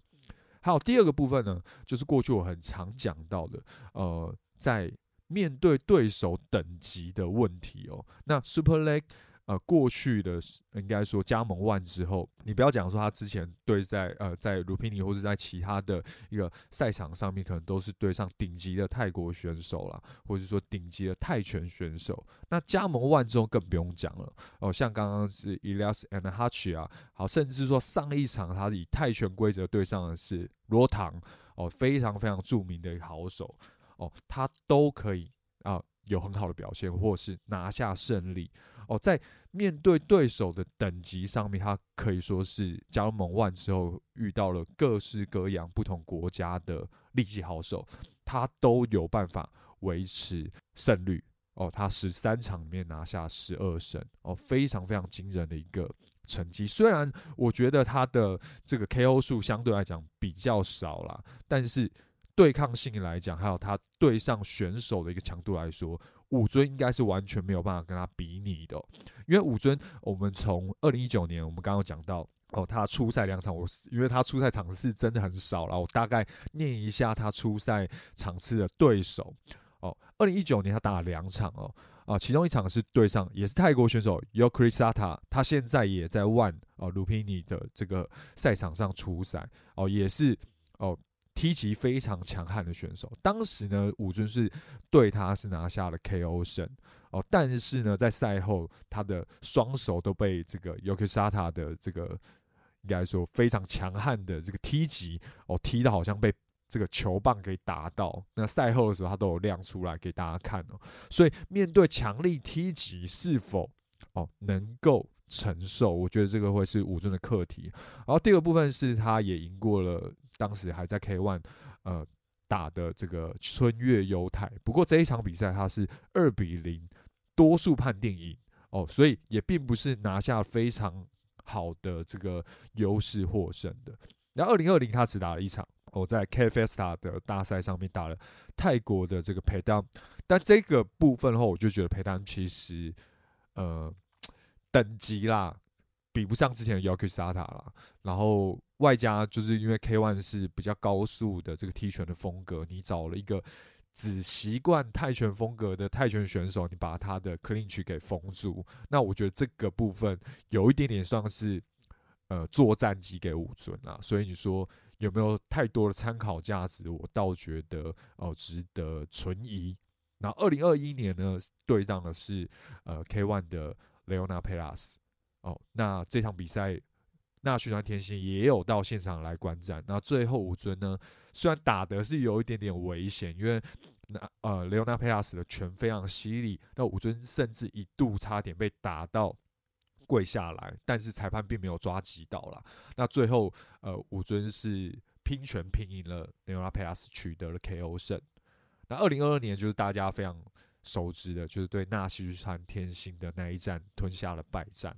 还有第二个部分呢，就是过去我很常讲到的，呃，在面对对手等级的问题哦。那 Super Leg。呃，过去的应该说加盟 ONE 之后，你不要讲说他之前对在呃在鲁皮尼或者在其他的一个赛场上面，可能都是对上顶级的泰国选手啦，或者说顶级的泰拳选手。那加盟 ONE 之后更不用讲了哦，像刚刚是 Elias and Hachi 啊，好，甚至说上一场他以泰拳规则对上的是罗唐哦，非常非常著名的一个好手哦，他都可以啊、有很好的表现，或是拿下胜利。哦，在面对对手的等级上面，他可以说是加盟 ONE 之后遇到了各式各样不同国家的利器好手，他都有办法维持胜率。哦，他十三场里面拿下十二胜，哦，非常非常惊人的一个成绩。虽然我觉得他的这个 KO 数相对来讲比较少啦，但是对抗性来讲，还有他对上选手的一个强度来说。武尊应该是完全没有办法跟他比拟的，因为武尊，我们从二零一九年，我们刚刚讲到哦，他出赛两场，我是因为他出赛场次真的很少了，我大概念一下他出赛场次的对手哦，二零一九年他打了两场哦，啊，其中一场是对上也是泰国选手 Yokrisata，他现在也在 ONE 哦鲁皮尼的这个赛场上出赛哦，也是哦。踢击非常强悍的选手，当时呢，武尊是对他是拿下了 KO 胜哦，但是呢，在赛后他的双手都被这个 Yokisata 的这个应该说非常强悍的这个踢击哦，踢得好像被这个球棒给打到。那赛后的时候，他都有亮出来给大家看哦。所以面对强力踢击，是否哦能够承受？我觉得这个会是武尊的课题。然后第二部分是，他也赢过了。当时还在 K ONE，呃，打的这个春月优太，不过这一场比赛他是二比零多数判定赢哦，所以也并不是拿下非常好的这个优势获胜的。那二零二零他只打了一场哦，在 K Festa 的大赛上面打了泰国的这个佩丹，但这个部分的话，我就觉得佩丹其实呃等级啦。比不上之前的 Yokisata 啦，然后外加就是因为 K-1 是比较高速的这个踢拳的风格，你找了一个只习惯泰拳风格的泰拳选手，你把他的 clinch 给封住，那我觉得这个部分有一点点算是呃作战机给武尊啦，所以你说有没有太多的参考价值？我倒觉得哦、呃、值得存疑。那二零二一年呢，对上的是呃 K-1 的 Leona Pelas。哦，那这场比赛，那须川天心也有到现场来观战。那最后武尊呢，虽然打的是有一点点危险，因为那呃雷欧纳佩拉斯的拳非常犀利，那武尊甚至一度差点被打到跪下来，但是裁判并没有抓击到啦。那最后呃武尊是拼拳拼赢了雷欧纳佩拉斯，取得了 KO 胜。那二零二二年就是大家非常熟知的，就是对纳西川天心的那一战吞下了败战。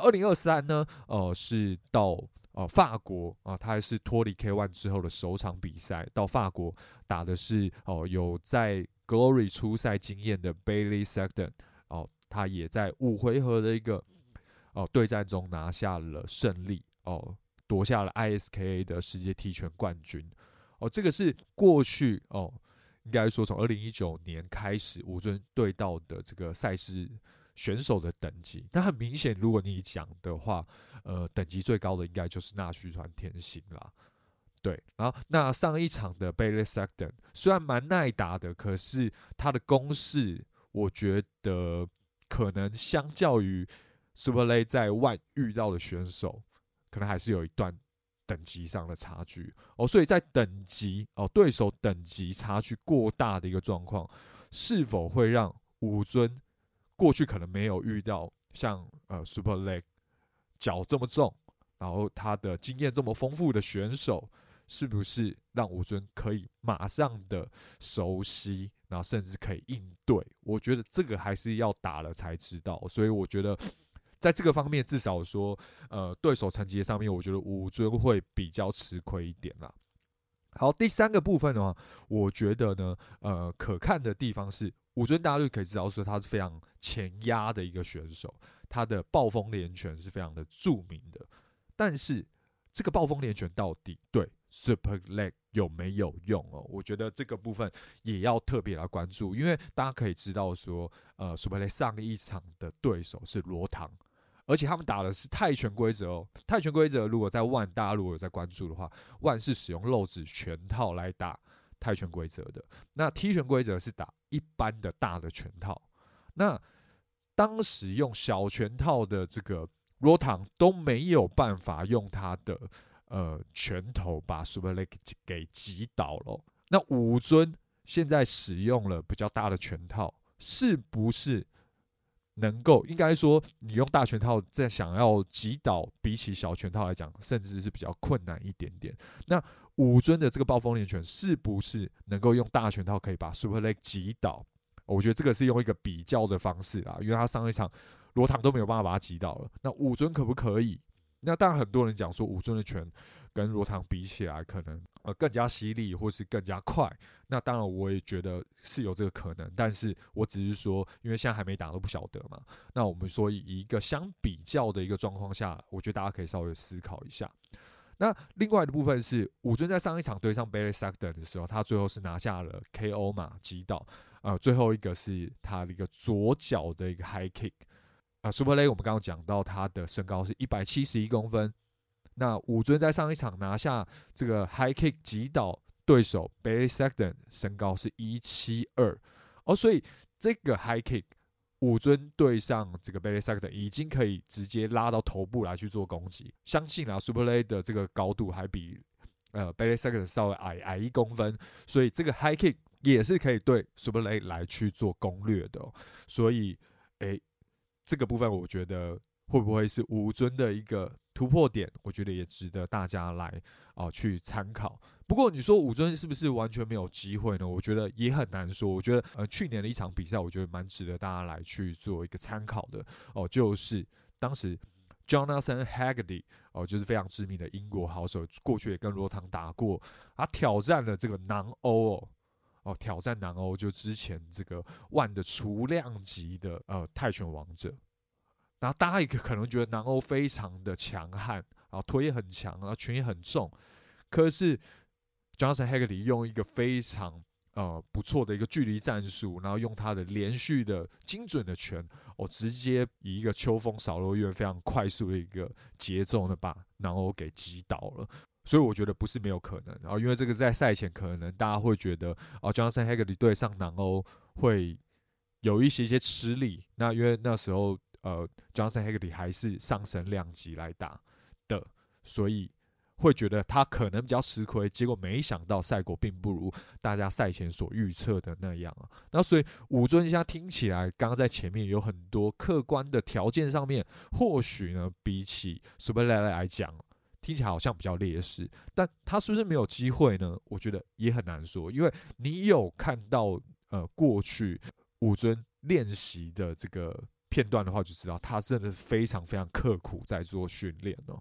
二零二三呢，呃，是到呃法国啊，他还是脱离 K ONE 之后的首场比赛，到法国打的是哦、有在 Glory 出赛经验的 Bailey Sexton 哦、他也在五回合的一个哦、对战中拿下了胜利哦、夺下了 ISKA 的世界踢拳冠军哦、这个是过去哦、应该说从二零一九年开始武尊对到的这个赛事。选手的等级，那很明显，如果你讲的话，呃，等级最高的应该就是纳须川天心啦。对，然后那上一场的 Bailey Sexton 虽然蛮耐打的，可是他的攻势，我觉得可能相较于 Super Lay 在外遇到的选手，可能还是有一段等级上的差距哦。所以在等级哦，对手等级差距过大的一个状况，是否会让武尊？过去可能没有遇到像呃 Super Leg 脚这么重，然后他的经验这么丰富的选手，是不是让武尊可以马上的熟悉，然后甚至可以应对？我觉得这个还是要打了才知道。所以我觉得在这个方面，至少说，呃，对手成绩上面，我觉得武尊会比较吃亏一点啦。好，第三个部分的话，我觉得呢，呃，可看的地方是武尊，大家就可以知道说他是非常前压的一个选手，他的暴风连拳是非常的著名的。但是这个暴风连拳到底对 Super Leg 有没有用哦？我觉得这个部分也要特别来关注，因为大家可以知道说，呃，Super Leg 上一场的对手是罗唐，而且他们打的是泰拳规则哦。泰拳规则如果在 ONE 大家如果有在关注的话，ONE 是使用漏指拳套来打泰拳规则的，那踢拳规则是打一般的大的拳套。那当时用小拳套的这个。罗唐都没有办法用他的呃拳头把 Super Leg 给击倒了。那武尊现在使用了比较大的拳套，是不是能够？应该说，你用大拳套在想要击倒，比起小拳套来讲，甚至是比较困难一点点。那武尊的这个暴风连拳，是不是能够用大拳套可以把 Super Leg 击倒？我觉得这个是用一个比较的方式啦，因为他上一场。罗唐都没有办法把他击倒了，那武尊可不可以？那当然，很多人讲说武尊的拳跟罗唐比起来，可能呃更加犀利，或是更加快。那当然，我也觉得是有这个可能，但是我只是说，因为现在还没打都不晓得嘛。那我们说以一个相比较的一个状况下，我觉得大家可以稍微思考一下。那另外的部分是武尊在上一场对上 Barry Sugden 的时候，他最后是拿下了 KO 嘛，击倒。呃，最后一个是他的一个左脚的一个 High Kick。啊，Super Leg，我们刚刚讲到他的身高是一百七十一公分。那武尊在上一场拿下这个 High Kick 击倒对手 Bailey Sugden，身高是一七二。哦，所以这个 High Kick 武尊对上这个 Bailey Sugden 已经可以直接拉到头部来去做攻击。相信啊，Super Leg 的这个高度还比呃 Bailey Sugden 稍微矮矮一公分，所以这个 High Kick 也是可以对 Super Leg 来去做攻略的。所以，诶。这个部分我觉得会不会是武尊的一个突破点？我觉得也值得大家来啊、去参考。不过你说武尊是不是完全没有机会呢？我觉得也很难说。我觉得呃去年的一场比赛，我觉得蛮值得大家来去做一个参考的哦、就是当时 Jonathan Haggerty 哦、就是非常知名的英国好手，过去也跟罗唐打过，他挑战了这个南欧哦。哦，挑战南欧就之前这个万的除量级的呃泰拳王者，然后大家也可能觉得南欧非常的强悍，啊腿也很强，然后拳也很重，可是，Johnson Haggerty 用一个非常呃不错的一个距离战术，然后用他的连续的精准的拳，哦直接以一个秋风扫落叶非常快速的一个节奏呢，把南欧给击倒了。所以我觉得不是没有可能然啊，因为这个在赛前可能大家会觉得啊，Johnson Haggerty 对上南欧会有一些些吃力。那因为那时候呃，Johnson Hagerty 还是上升量级来打的，所以会觉得他可能比较吃亏。结果没想到赛果并不如大家赛前所预测的那样啊。那所以武尊现在听起来，刚刚在前面有很多客观的条件上面，或许呢比起 Super l e 来讲。听起来好像比较劣势，但他是不是没有机会呢？我觉得也很难说，因为你有看到呃过去武尊练习的这个片段的话，就知道他真的是非常非常刻苦在做训练哦，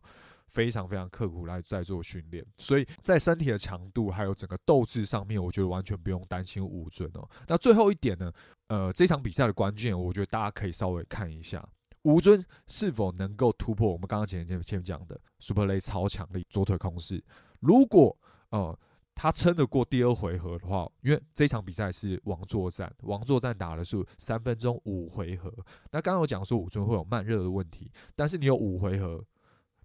非常非常刻苦来在做训练，所以在身体的强度还有整个斗志上面，我觉得完全不用担心吴尊哦。那最后一点呢，呃，这场比赛的关键，我觉得大家可以稍微看一下。吴尊是否能够突破我们刚刚前前前面讲的 Super Lay 超强力左腿控势？如果呃他撑得过第二回合的话，因为这场比赛是王座战，王座战打的是三分钟五回合。那刚刚有讲说武尊会有慢热的问题，但是你有五回合，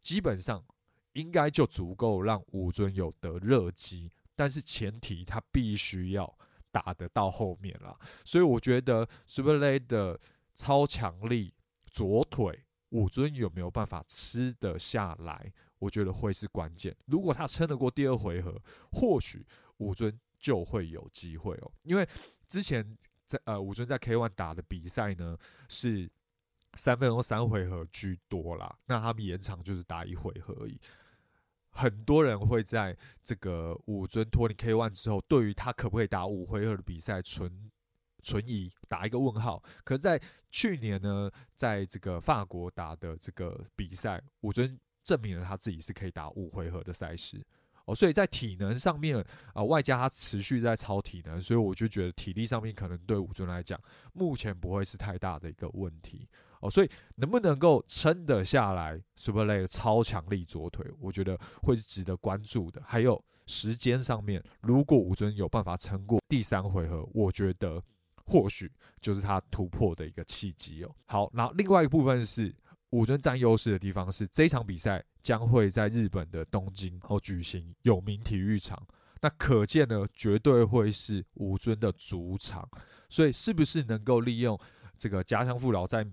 基本上应该就足够让武尊有得热机。但是前提他必须要打得到后面啦。所以我觉得 Super Leg 的超强力。左腿武尊有没有办法吃得下来？我觉得会是关键。如果他撑得过第二回合，或许武尊就会有机会哦。因为之前在呃武尊在 K ONE 打的比赛呢，是三分钟三回合居多啦。那他们延长就是打一回合而已。很多人会在这个武尊脱离 K ONE 之后，对于他可不可以打五回合的比赛存存疑，打一个问号。可是在去年呢，在这个法国打的这个比赛，武尊证明了他自己是可以打五回合的赛事。哦，所以在体能上面啊、外加他持续在超体能，所以我就觉得体力上面可能对武尊来讲，目前不会是太大的一个问题。哦，所以能不能够撑得下来 Super Leg 的超强力左腿，我觉得会是值得关注的。还有时间上面，如果武尊有办法撑过第三回合，我觉得或许就是他突破的一个契机哦。好，那另外一个部分是。武尊占优势的地方是，这场比赛将会在日本的东京哦举行有名体育场，那可见呢，绝对会是武尊的主场，所以是不是能够利用这个家乡父老在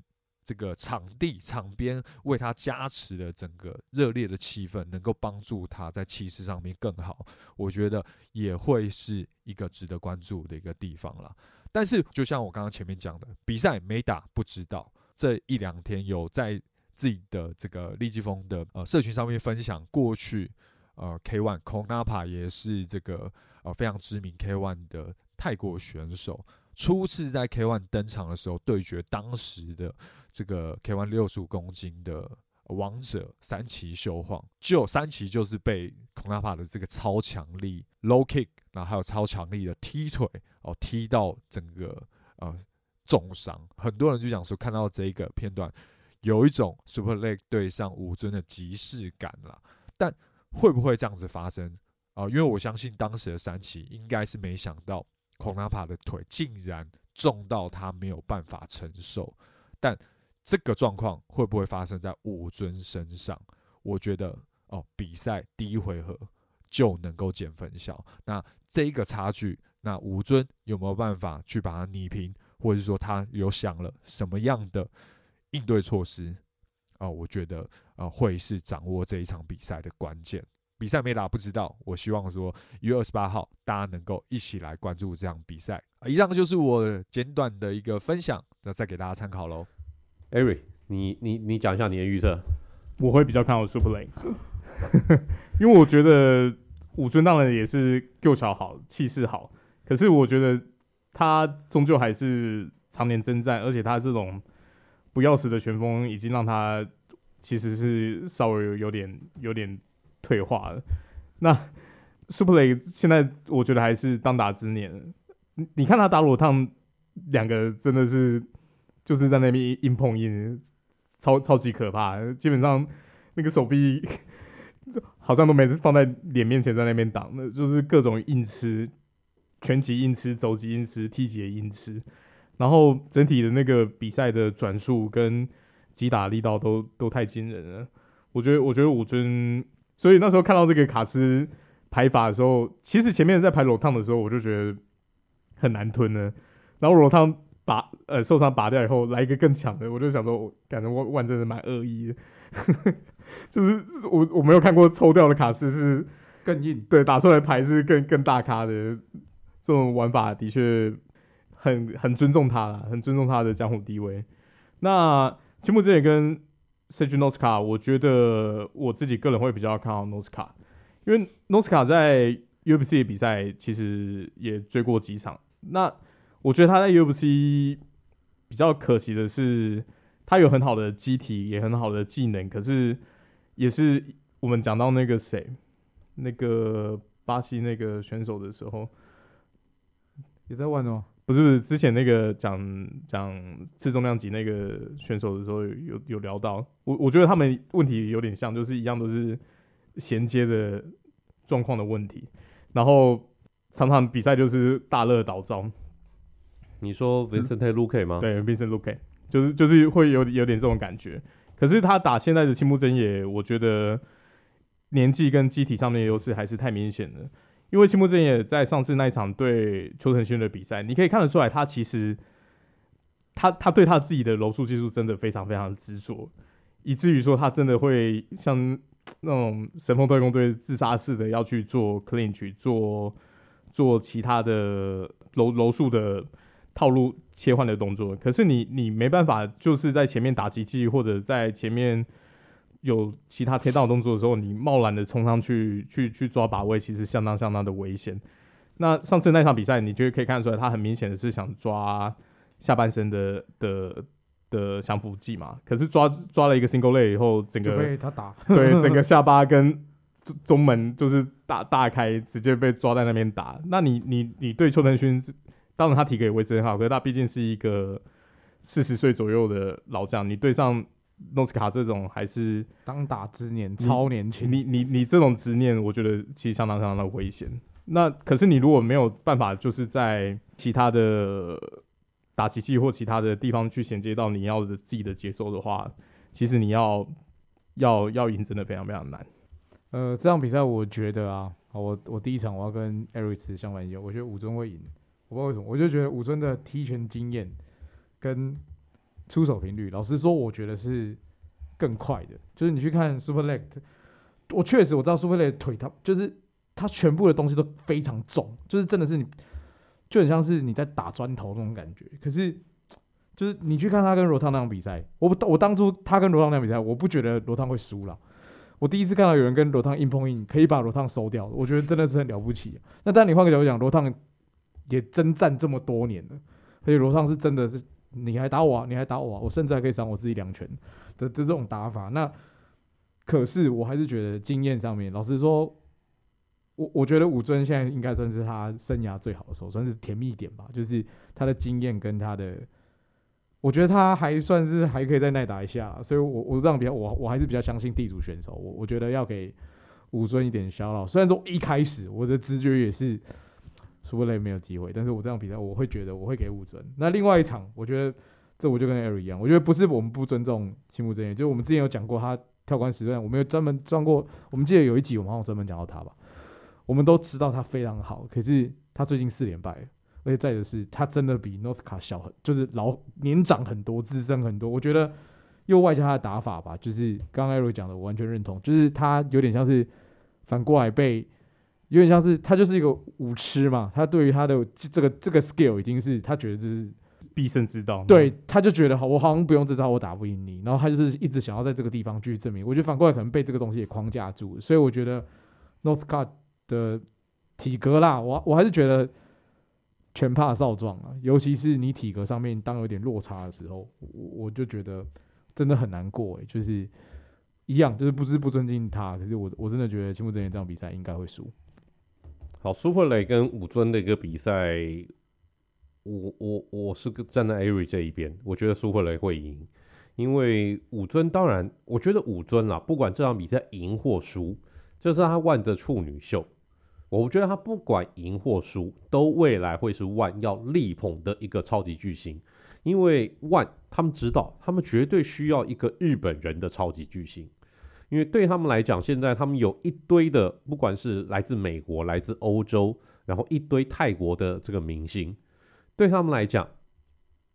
这个场地场边为他加持的整个热烈的气氛，能够帮助他在气势上面更好？我觉得也会是一个值得关注的一个地方了。但是，就像我刚刚前面讲的，比赛没打不知道。这一两天有在自己的这个利基峰的呃社群上面分享过去呃 K1 Konapa 也是这个呃非常知名 K1 的泰国选手，初次在 K1 登场的时候对决当时的这个 K1 六十五公斤的王者三崎秀晃，就三崎就是被 Konapa 的这个超强力 low kick，然后还有超强力的踢腿哦踢到整个呃。重伤，很多人就讲说，看到这一个片段，有一种 Super Leg 对上武尊的即视感了。但会不会这样子发生啊、因为我相信当时的三崎应该是没想到 Konapa 的腿竟然重到他没有办法承受。但这个状况会不会发生在武尊身上？我觉得哦，比赛第一回合就能够见分晓。那这一个差距，那武尊有没有办法去把它弭平？或者是说他有想了什么样的应对措施啊、呃？我觉得啊、呃，会是掌握这一场比赛的关键。比赛没打不知道，我希望说一月二十八号大家能够一起来关注这场比赛。以上就是我简短的一个分享，那再给大家参考喽。Eric，你你你讲一下你的预测。我会比较看好 Super Leg，因为我觉得武尊当然也是够巧好，气势好，可是我觉得。他终究还是常年征战，而且他这种不要死的拳风已经让他其实是稍微有点有点退化了。那 Super Leg 现在我觉得还是当打之年。你看他打裸烫，两个真的是就是在那边硬碰硬，超超级可怕。基本上那个手臂 好像都没放在脸面前，在那边挡，那就是各种硬吃。拳击硬吃，肘击硬吃，踢击也硬吃，然后整体的那个比赛的转速跟击打力道都都太惊人了。我觉得，我觉得武尊，所以那时候看到这个卡斯排法的时候，其实前面在排裸烫的时候，我就觉得很难吞呢。然后裸烫拔呃受伤拔掉以后，来一个更强的，我就想说，感觉万万真的蛮恶意的，就是我我没有看过抽掉的卡斯是更硬，对，打出来牌是更更大咖的。这种玩法的确很很尊重他了，很尊重他的江湖地位。那青木真也跟 Seju Nosuka，我觉得我自己个人会比较看好 Nosuka，因为 Nosuka 在 UFC 的比赛其实也追过几场。那我觉得他在 UFC 比较可惜的是，他有很好的机体，也很好的技能，可是也是我们讲到那个谁，那个巴西那个选手的时候。也在玩哦，不是不是，之前那个讲讲次重量级那个选手的时候有有，有聊到，我我觉得他们问题有点像，就是一样都是衔接的状况的问题，然后常常比赛就是大热倒灶。你说 Vicente Luque 吗？对，Vicente Luque 就是就是会有有点这种感觉，可是他打现在的青木真也，我觉得年纪跟机体上面的优势还是太明显了。因为青木真也在上次那一场对秋藤轩的比赛，你可以看得出来，他其实他他对他自己的柔术技术真的非常非常执着，以至于说他真的会像那种神风特工队自杀式的要去做 clinch，做做其他的柔柔术的套路切换的动作。可是你你没办法，就是在前面打击技或者在前面有其他贴道动作的时候，你贸然的冲上去去去抓把位，其实相当相当的危险。那上次那场比赛，你就可以看出来，他很明显的是想抓下半身的的的降服技嘛。可是抓抓了一个 single leg 以后，整个被他打，对，整个下巴跟中中门就是大大开，直接被抓在那边打。那你你你对邱腾勋，当然他体格也维持很好，可是他毕竟是一个四十岁左右的老将，你对上诺斯卡这种还是当打之年，超年轻。你你你，这种执念，我觉得其实相当相当的危险。那可是你如果没有办法，就是在其他的打击器或其他的地方去衔接到你要的自己的节奏的话，其实你要要要赢真的非常非常难。呃，这场比赛我觉得啊，我我第一场我要跟 Eric 相反一样，我觉得武尊会赢。我不知道为什么，我就觉得武尊的踢拳经验跟出手频率，老实说，我觉得是更快的。就是你去看 Super Leg，我确实我知道 Super Leg 腿他就是。他全部的东西都非常重，就是真的是你，就很像是你在打砖头那种感觉。可是，就是你去看他跟罗汤那场比赛，我不我当初他跟罗汤那场比赛，我不觉得罗汤会输了。我第一次看到有人跟罗汤硬碰硬，可以把罗汤收掉，我觉得真的是很了不起。那但你换个角度讲，罗汤也征战这么多年了，所以罗汤是真的是你还打我啊，你还打我啊，我甚至还可以赏我自己两拳的这种打法。那可是我还是觉得经验上面，老实说。我我觉得武尊现在应该算是他生涯最好的时候，算是甜蜜点吧。就是他的经验跟他的，我觉得他还算是还可以再耐打一下。所以我，我我这样比较，我我还是比较相信地主选手。我我觉得要给武尊一点小老。虽然说一开始我的直觉也是苏雷没有机会，但是我这场比赛，我会觉得我会给武尊。那另外一场，我觉得这我就跟艾瑞一样，我觉得不是我们不尊重青木真也，就是我们之前有讲过他跳关时段，我们有专门装过，我们记得有一集我们好像专门讲到他吧。我们都知道他非常好，可是他最近四连败，而且再的是，他真的比 Northcutt 小，就是老年长很多，资深很多。我觉得又外加他的打法吧，就是刚刚 Eric 讲的，我完全认同，就是他有点像是反过来被，有点像是他就是一个武痴嘛，他对于他的这个这个 skill 已经是他觉得这是必胜之道，对，他就觉得好，我好像不用这招我打不赢你，然后他就是一直想要在这个地方继续证明。我觉得反过来可能被这个东西也框架住，所以我觉得 Northcutt。的体格啦，我我还是觉得全怕少壮啊，尤其是你体格上面当有点落差的时候，我我就觉得真的很难过诶，就是一样，就是不是不尊敬他，可是我我真的觉得青木真彦这场比赛应该会输。好，苏慧蕾跟武尊的一个比赛，我我我是站在艾瑞这一边，我觉得苏慧蕾会赢，因为武尊当然，我觉得武尊啦，不管这场比赛赢或输，这是他万的处女秀。我觉得他不管赢或输，都未来会是 ONE 要力捧的一个超级巨星，因为 ONE 他们知道，他们绝对需要一个日本人的超级巨星，因为对他们来讲，现在他们有一堆的，不管是来自美国、来自欧洲，然后一堆泰国的这个明星，对他们来讲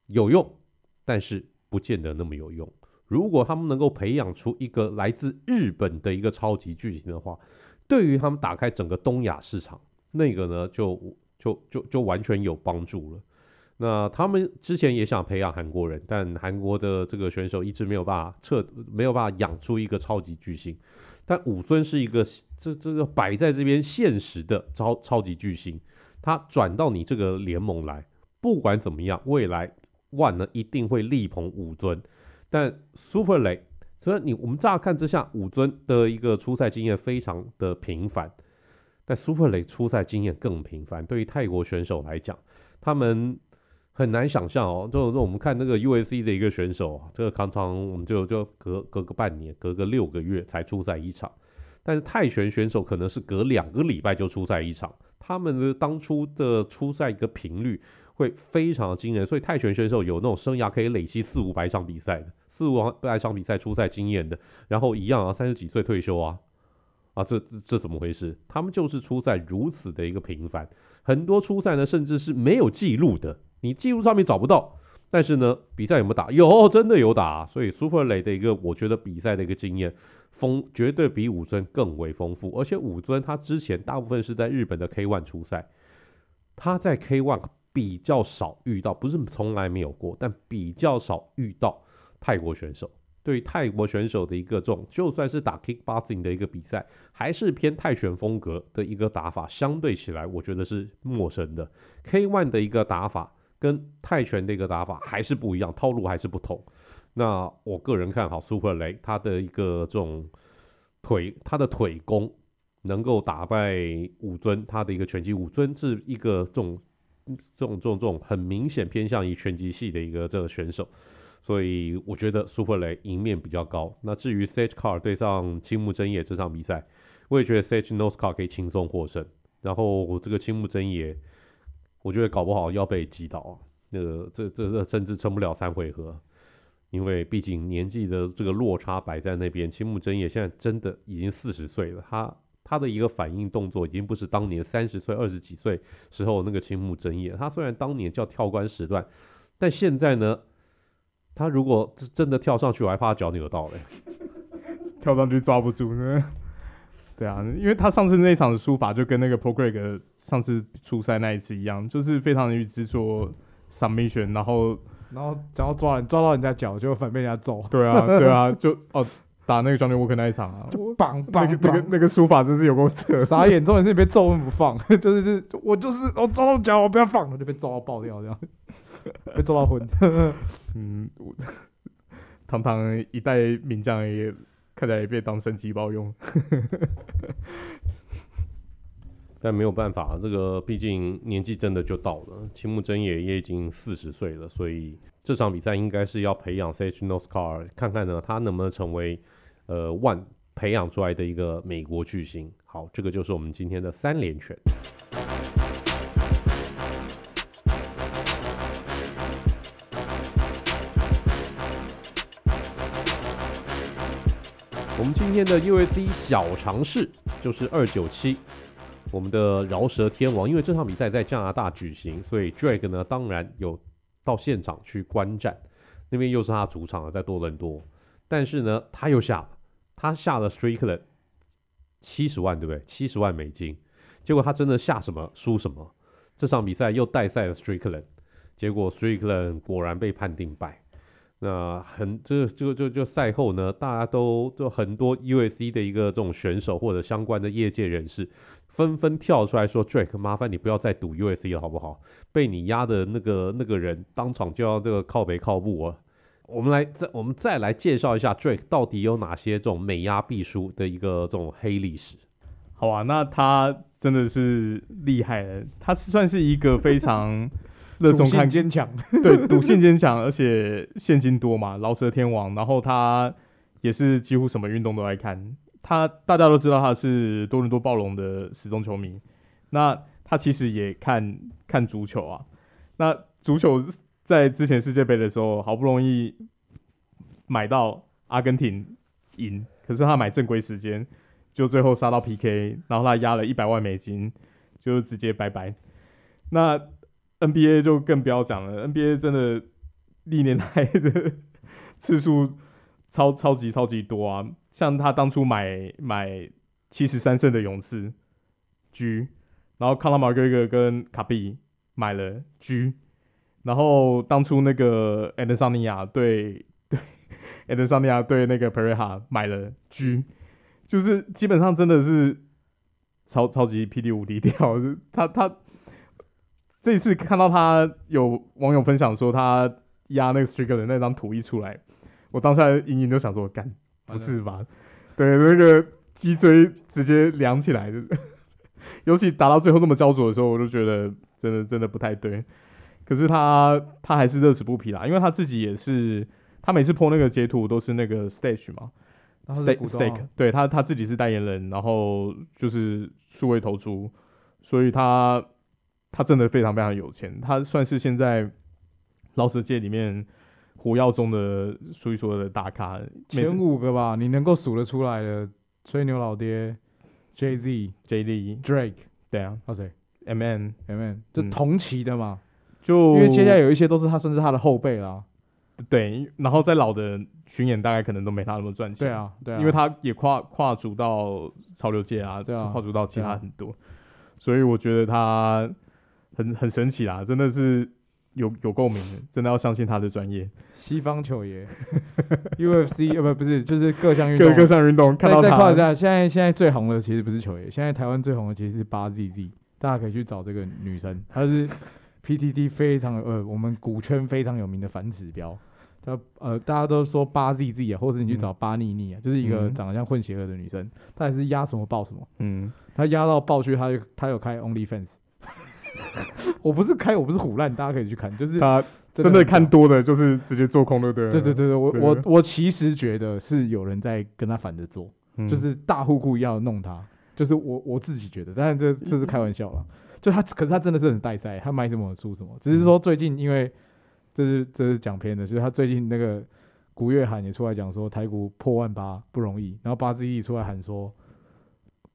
有用，但是不见得那么有用。如果他们能够培养出一个来自日本的一个超级巨星的话，对于他们打开整个东亚市场，那个呢，就就就就完全有帮助了。那他们之前也想培养韩国人，但韩国的这个选手一直没有办法撤，没有办法养出一个超级巨星。但武尊是一个这这个摆在这边现实的超超级巨星，他转到你这个联盟来，不管怎么样，未来 ONE 呢一定会力捧武尊。但 Super Leg。所以你我们乍看之下，武尊的一个出赛经验非常的频繁，但 Super Leg 出赛经验更频繁。对于泰国选手来讲，他们很难想象哦。就那我们看那个 UFC 的一个选手，这个常常我们就就隔隔个半年，隔个六个月才出赛一场。但是泰拳选手可能是隔两个礼拜就出赛一场，他们的当初的出赛一个频率会非常的惊人。所以泰拳选手有那种生涯可以累积四五百场比赛的。四五百场比赛出赛经验的，然后一样啊，三十几岁退休啊，啊，这这怎么回事？他们就是出赛如此的一个频繁，很多出赛呢，甚至是没有记录的，你记录上面找不到。但是呢，比赛有没有打？有，真的有打。所以 Super Leg 的一个，我觉得比赛的一个经验丰绝对比武尊更为丰富。而且武尊他之前大部分是在日本的 K One 出赛，他在 K One 比较少遇到，不是从来没有过，但比较少遇到泰国选手。对泰国选手的一个这种，就算是打 kickboxing 的一个比赛，还是偏泰拳风格的一个打法，相对起来，我觉得是陌生的。K ONE 的一个打法跟泰拳的一个打法还是不一样，套路还是不同。那我个人看好 Super 雷他的一个这种腿，他的腿功能够打败武尊，他的一个拳击，武尊是一个这种这种这种这种很明显偏向于拳击系的一个这个选手。所以我觉得 Super Leg 赢面比较高。那至于 Sage Car 对上青木真也这场比赛，我也觉得 Sage Nose Car 可以轻松获胜。然后这个青木真也，我觉得搞不好要被击倒，那个这这这甚至撑不了三回合，因为毕竟年纪的这个落差摆在那边。青木真也现在真的已经四十岁了，他他的一个反应动作已经不是当年三十岁、二十几岁时候那个青木真也。他虽然当年叫跳关时段，但现在呢？他如果真的跳上去，我还怕他脚扭到嘞，跳上去抓不住呢。对啊，因为他上次那场的输法就跟那个 Paul Craig 上次初赛那一次一样，就是非常的执着 submission，然后然后只要抓人抓到人家脚，就反被人家揍。对啊，对啊，就哦打那个 Johnny Walker 那一场啊，就绑绑那个那个那个输法真是有够扯，傻眼，重点是你被揍不放，就是是，我就是我抓到脚我不要放，我就被揍到爆掉这样。被揍到昏，嗯，堂堂一代名将也看起来也被当神奇包用，但没有办法，这个毕竟年纪真的就到了，青木真也也已经四十岁了，所以这场比赛应该是要培养 Sage Northcar 看看呢他能不能成为呃 ONE 培养出来的一个美国巨星。好，这个就是我们今天的三连拳。我们今天的 UFC 小尝试就是二九七，我们的饶舌天王，因为这场比赛在加拿大举行，所以 Drake 呢当然有到现场去观战，那边又是他主场啊，在多伦多，但是呢他又下了，他下了 Strickland 七十万，对不对？七十万美金，结果他真的下什么输什么，这场比赛又代赛了 Strickland，结果 Strickland 果然被判定败。那很这个就就赛后呢，大家都就很多 USC 的一个这种选手或者相关的业界人士，纷纷跳出来说：“Drake，麻烦你不要再赌 USC 了，好不好？被你压的那个那个人当场就要这个靠北靠步啊！”我们来再我们再来介绍一下 Drake 到底有哪些这种美压必输的一个这种黑历史。好啊，那他真的是厉害了，他是算是一个非常。热衷看坚强，对，赌性坚强，而且现金多嘛，饶舌天王。然后他也是几乎什么运动都爱看。他大家都知道他是多伦多暴龙的死忠球迷。那他其实也看看足球啊。那足球在之前世界杯的时候，好不容易买到阿根廷赢，可是他买正规时间，就最后杀到 PK，然后他压了一百万美金，就直接拜拜。那 NBA 就更不要讲了，NBA 真的历年来的次数超超级超级多啊！像他当初买买七十三胜的勇士 G，然后康拉马格格跟卡比买了 G，然后当初那个安德桑尼亚对对安德桑尼亚对那个佩瑞哈买了 G，就是基本上真的是超超级霹雳无敌掉，他他。这次看到他有网友分享说他压那个 Striker 的那张图一出来，我当下隐隐就想说，干不是吧？对，那个脊椎直接凉起来，尤其打到最后那么焦灼的时候，我就觉得真的真的不太对。可是他他还是乐此不疲啦，因为他自己也是，他每次 po 那个截图都是那个 stage 嘛，stake stake，对他他自己是代言人，然后就是数位投出，所以他。他真的非常非常有钱，他算是现在饶舌界里面火药中的数一数二的大咖，前五个吧，你能够数得出来的，吹牛老爹，Jay Z、J D、Drake，对啊，哦谁，M N、M N，就同期的嘛，就因为接下来有一些都是他，甚至他的后辈啦，对，然后在老的巡演大概可能都没他那么赚钱，对啊，对啊，因为他也跨跨足到潮流界啊，对啊，跨足到其他很多，所以我觉得他。很很神奇啦，真的是有有共鸣的，真的要相信他的专业。西方球爷，UFC 呃不不是，就是各项运动，各各项运动看到他。再夸一下，现在现在最红的其实不是球爷，现在台湾最红的其实是八 ZZ，大家可以去找这个女生，她是 PTT 非常呃我们股圈非常有名的反指标。她呃大家都说八 ZZ 啊，或者你去找八妮妮啊，嗯、就是一个长得像混血儿的女生，她也是压什么爆什么，嗯，她压到爆去，她她有开 OnlyFans。我不是开，我不是唬烂，大家可以去看，就是他真的看多的，就是直接做空对不，对对对对，我我我其实觉得是有人在跟他反着做，嗯、就是大户故意要弄他，就是我我自己觉得，当然这这是开玩笑了，就他可是他真的是很带赛，他买什么出什么，只是说最近因为这是这是讲偏的，就是他最近那个古月涵也出来讲说台股破万八不容易，然后八字一出来喊说。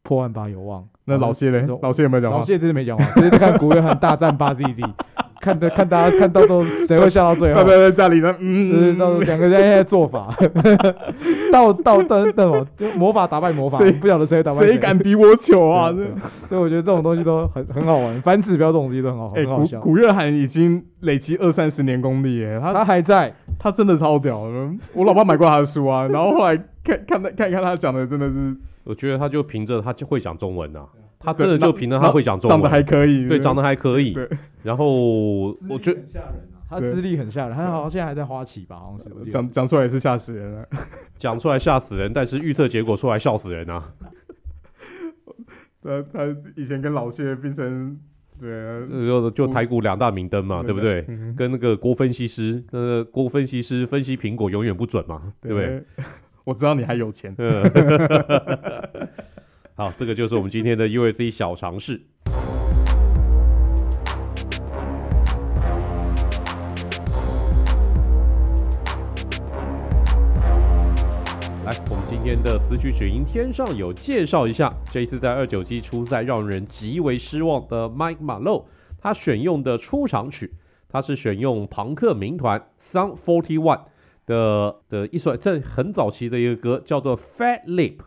破万八有望，那老谢呢？老谢有没有讲话？老谢真是没讲话，直接看古月涵大战八 ZZ，看的看大家看到都谁会笑到最后？对对对，家里呢，嗯，就是到两个人现在做法，到到等等哦，就魔法打败魔法，不晓得谁打败谁，谁敢比我糗啊？所以我觉得这种东西都很很好玩，反指标这种东西都很好，很好笑。古月涵已经累积二三十年功力耶，他他还在，他真的超屌的。我老爸买过他的书啊，然后后来看看他看一看他讲的，真的是。我觉得他就凭着他就会讲中文呐，他真的就凭着他会讲中文，长得还可以，对，长得还可以。然后我觉得他资历很吓人，他好像现在还在花旗吧，好像是。讲讲出来也是吓死人了，讲出来吓死人，但是预测结果出来笑死人啊。他他以前跟老谢变成对，就就台股两大明灯嘛，对不对？跟那个郭分析师，那个郭分析师分析苹果永远不准嘛，对不对？我知道你还有钱。好，这个就是我们今天的 U S C 小尝试。来，我们今天的词曲只因天上有介绍一下，这一次在二九七初赛让人极为失望的 Mike Malone，他选用的出场曲，他是选用庞克民团 Sum 41。的的一首，这很早期的一个歌，叫做《Fat Lip》。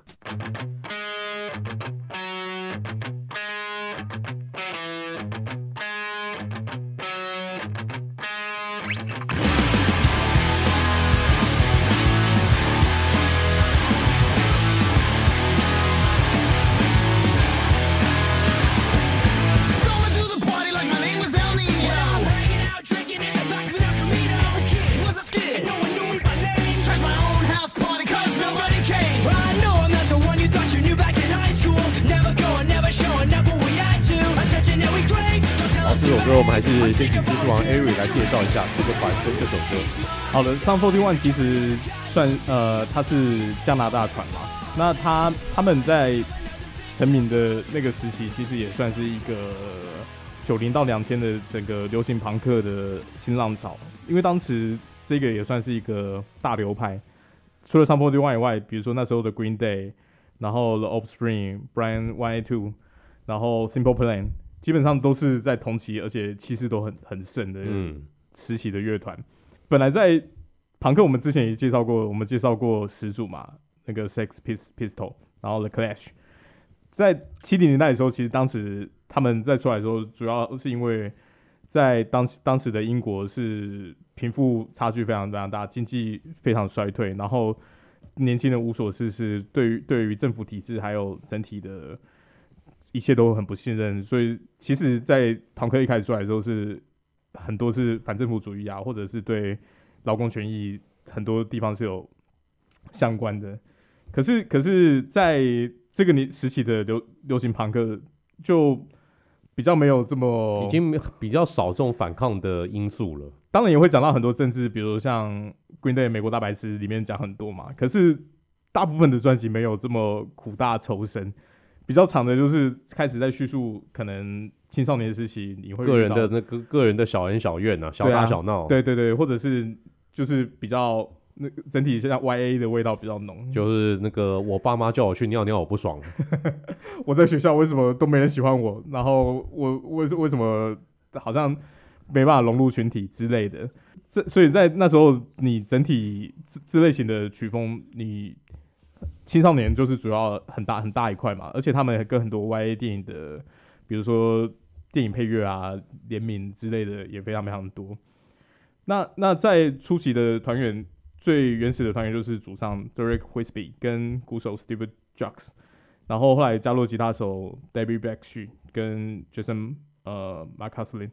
好的，Sum 41其实算呃，他是加拿大团嘛。那他他们在成名的那个时期，其实也算是一个九零到两千的整个流行朋克的新浪潮。因为当时这个也算是一个大流派，除了 Sum 41以外，比如说那时候的 Green Day，然后 The Offspring、Brian One A Two，然后 Simple Plan。基本上都是在同期，而且气势都很很盛的时期的乐团。嗯、本来在庞克，我们之前也介绍过，我们介绍过始祖嘛，那个 Sex Pistol，然后 The Clash。在七零年代的时候，其实当时他们在出来的时候，主要是因为在当当时的英国是贫富差距非常非常大，经济非常衰退，然后年轻人无所事事，对于对于政府体制还有整体的。一切都很不信任，所以其实，在庞克一开始出来的时候，是很多是反政府主义啊，或者是对劳工权益很多地方是有相关的。可是，可是在这个年时期的流流行庞克，就比较没有这么，已经比较少这种反抗的因素了。当然也会讲到很多政治，比如像 Green Day 美国大白痴里面讲很多嘛。可是大部分的专辑没有这么苦大仇深。比较长的就是开始在叙述可能青少年时期你会个人的那个个人的小恩小怨呐、啊，小打小闹、啊，对对对，或者是就是比较那整体现在 Y A 的味道比较浓，就是那个我爸妈叫我去尿尿我不爽，我在学校为什么都没人喜欢我，然后我为为什么好像没办法融入群体之类的，这所以在那时候你整体这这类型的曲风你。青少年就是主要很大很大一块嘛，而且他们跟很多 YA 电影的，比如说电影配乐啊联名之类的也非常非常多。那那在初期的团员，最原始的团员就是主唱 Derek Whispy 跟鼓手 Steve Jocks，然后后来加入吉他手 David Blackshire 跟 Jason 呃 McCaslin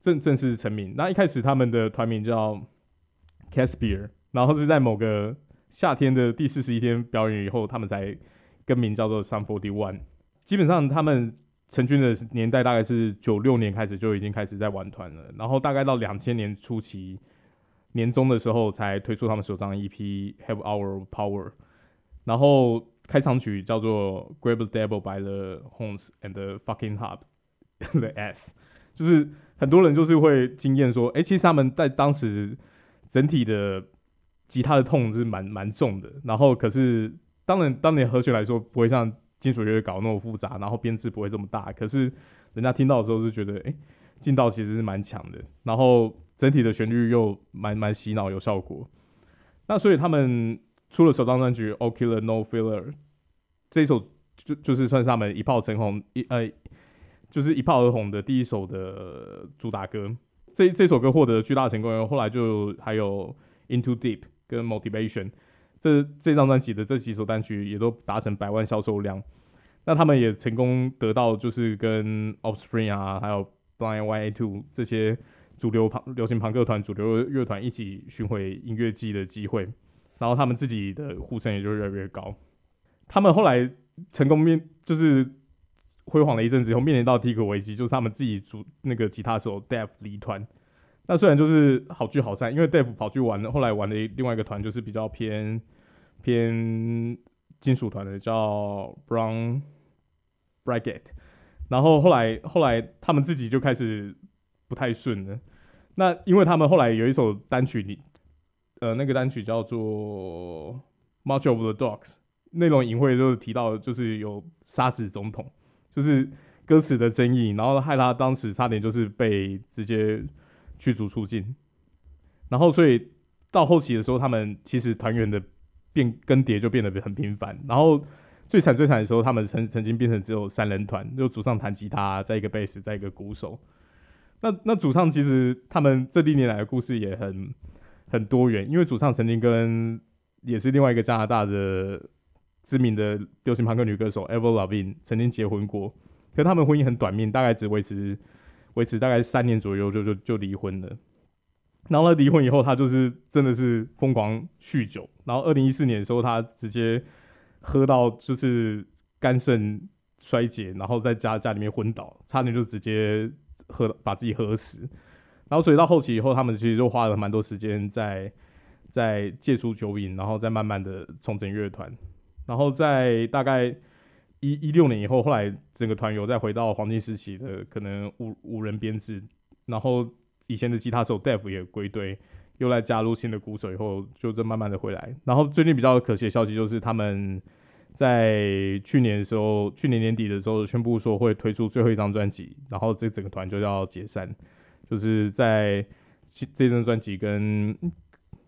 正正式成名。那一开始他们的团名叫 Caspier，然后是在某个夏天的第四十一天表演以后，他们才更名叫做 Sum 41。基本上他们成军的年代大概是九六年开始就已经开始在玩团了，然后大概到两千年初期年中的时候才推出他们首张 EP《Have Our Power》，然后开场曲叫做《Grab the Devil by the Horns and the Fucking Hub the S》，就是很多人就是会惊艳说，哎、其实他们在当时整体的吉他的痛是蛮蛮重的，然后可是当然当年和弦来说不会像。金属乐搞那么复杂，然后编制不会这么大，可是人家听到的时候是觉得，哎、劲道其实是蛮强的，然后整体的旋律又蛮蛮洗脑，有效果。那所以他们出了首张专辑《O Killer No Filler》，这一首就就是算是他们一炮成红，一呃，就是一炮而红的第一首的主打歌。这这首歌获得巨大成功，后来就还有《Into Deep》跟《Motivation》。这这张专辑的这几首单曲也都达成百万销售量，那他们也成功得到就是跟 Offspring 啊，还有 Blink-182 这些主流朋流行朋克团、主流乐团一起巡回音乐季的机会，然后他们自己的呼声也就越来越高。他们后来成功面就是辉煌了一阵子以后，面临到第一个危机，就是他们自己主那个吉他手 Dave 离团。那虽然就是好聚好散，因为 Dave 跑去玩了，后来玩的另外一个团就是比较偏。偏金属团的叫 Brown Brigade，然后后来后来他们自己就开始不太顺了。那因为他们后来有一首单曲，你呃那个单曲叫做 Much of the Dogs，内容隐晦就是提到就是有杀死总统，就是歌词的争议，然后害他当时差点就是被直接驱逐出境。然后所以到后期的时候，他们其实团员的。变更迭就变得很频繁，然后最惨最惨的时候，他们曾曾经变成只有三人团，就主唱弹吉他，在一个贝斯，在一个鼓手。那那主唱其实他们这历年来的故事也很很多元，因为主唱曾经跟也是另外一个加拿大的知名的流行朋克女歌手 Ever Loving 曾经结婚过，可是他们婚姻很短命，大概只维持维持大概三年左右就就就离婚了。然后他离婚以后，他就是真的是疯狂酗酒。然后二零一四年的时候，他直接喝到就是肝肾衰竭，然后在家家里面昏倒，差点就直接喝把自己喝死。然后所以到后期以后，他们其实就花了蛮多时间在在戒除酒瘾，然后再慢慢的重整乐团。然后在大概一一六年以后，后来整个团有再回到黄金时期的可能五五人编制，然后。以前的吉他手 Dave 也归队，又来加入新的鼓手以后，就这慢慢的回来。然后最近比较可惜的消息就是，他们在去年的时候，去年年底的时候宣布说会推出最后一张专辑，然后这整个团就要解散，就是在这张专辑跟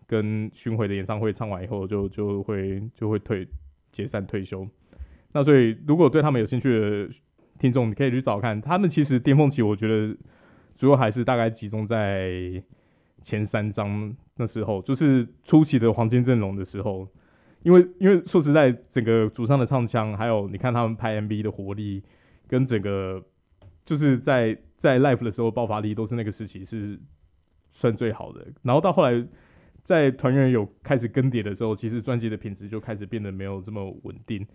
跟巡回的演唱会唱完以后，就就会就会退解散退休。那所以如果对他们有兴趣的听众，你可以去找看，他们其实巅峰期，我觉得。主要还是大概集中在前三张那时候，就是初期的黄金阵容的时候，因为因为说实在，整个主唱的唱腔，还有你看他们拍 MV 的活力，跟整个就是在在 live 的时候爆发力，都是那个时期是算最好的。然后到后来，在团员有开始更迭的时候，其实专辑的品质就开始变得没有这么稳定。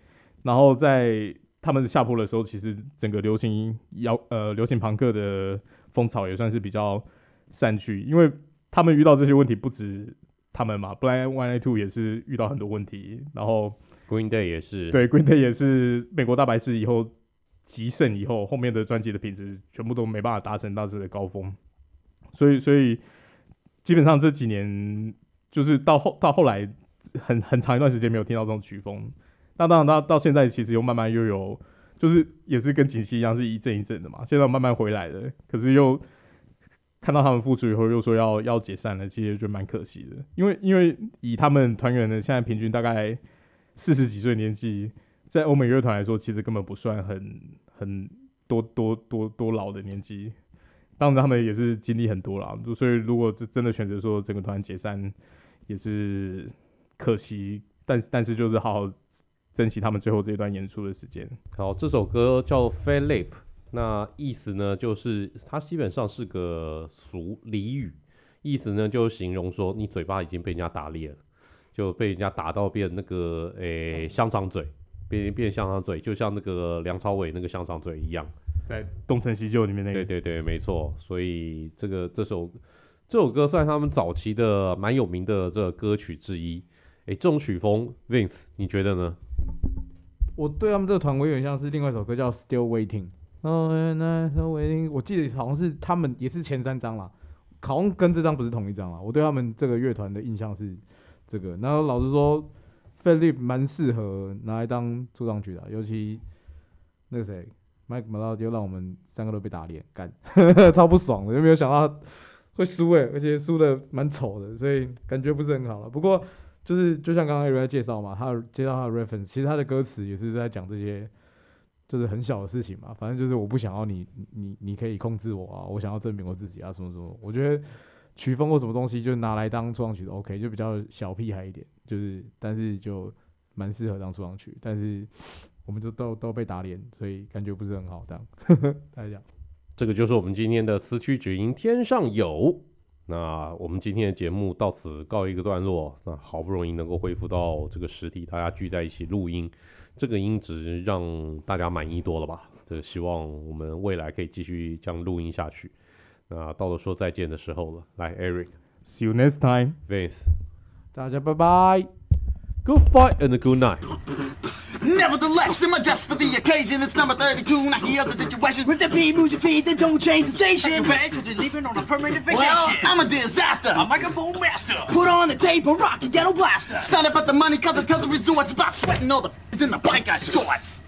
然后在他们下坡的时候，其实整个流行摇呃流行朋克的。风潮也算是比较散去，因为他们遇到这些问题不止他们嘛，Blink-182 也是遇到很多问题，然后 Green Day 也是，对 Green Day 也是美国大白事以后极盛以后，后面的专辑的品质全部都没办法达成当时的高峰，所以所以基本上这几年就是到后到后来很很长一段时间没有听到这种曲风，那当然到到现在其实又慢慢又有。就是也是跟锦溪一样是一阵一阵的嘛，现在慢慢回来了，可是又看到他们复出以后又说要要解散了，其实就蛮可惜的。因为因为以他们团员的现在平均大概四十几岁年纪，在欧美乐团来说其实根本不算很很多多多多老的年纪，当然他们也是经历很多了，所以如果真的选择说整个团解散，也是可惜，但但是就是好好珍惜他们最后这一段演出的时间。好，这首歌叫 Fat Lip，那意思呢就是它基本上是个俗俚语，意思呢就形容说你嘴巴已经被人家打裂了，就被人家打到变那个诶、欸、香肠嘴。变变香肠嘴，就像那个梁朝伟那个香肠嘴一样，在东成西就里面那个。对对对，没错。所以这个这首这首歌算他们早期的蛮有名的这个歌曲之一。哎，这种曲风，Vince，你觉得呢？我对他们这个团，我有点像是另外一首歌叫《Still Waiting》。哦，那首 Waiting，我记得好像是他们也是前三张啦，好像跟这张不是同一张啦。我对他们这个乐团的印象是这个。然后老实说。Fat Lip 蛮适合拿来当出场曲的，尤其那个谁，Mike Malott 就让我们三个都被打脸，干，超不爽的，就没有想到会输诶，而且输的蛮丑的，所以感觉不是很好了。不过就是就像刚刚有人在介绍嘛，他介绍他的 reference，其实他的歌词也是在讲这些，就是很小的事情嘛。反正就是我不想要你，你你可以控制我啊，我想要证明我自己啊，什么什么。我觉得曲风或什么东西就拿来当出场曲都 OK，就比较小屁孩一点。就是，但是就蛮适合当出场曲，但是我们就都都被打脸，所以感觉不是很好当。大家讲，这个就是我们今天的词曲只因天上有。那我们今天的节目到此告一个段落。那好不容易能够恢复到这个实体，大家聚在一起录音，这个音质让大家满意多了吧？这个希望我们未来可以继续这样录音下去。那到了说再见的时候了，来，Eric，See you next time，Vince。大家拜拜，Good fight and good night. Nevertheless, in my dress for the occasion, it's number 32, Not the the situation. With the beat move your feet, then don't change the station. Bad, cause you're leaving on a permanent vacation. Well, I'm a disaster. A microphone master. Put on the tape, a rocky ghetto blaster. It's not about the money, cause it tells the resort. About sweating all the in the bike I shorts.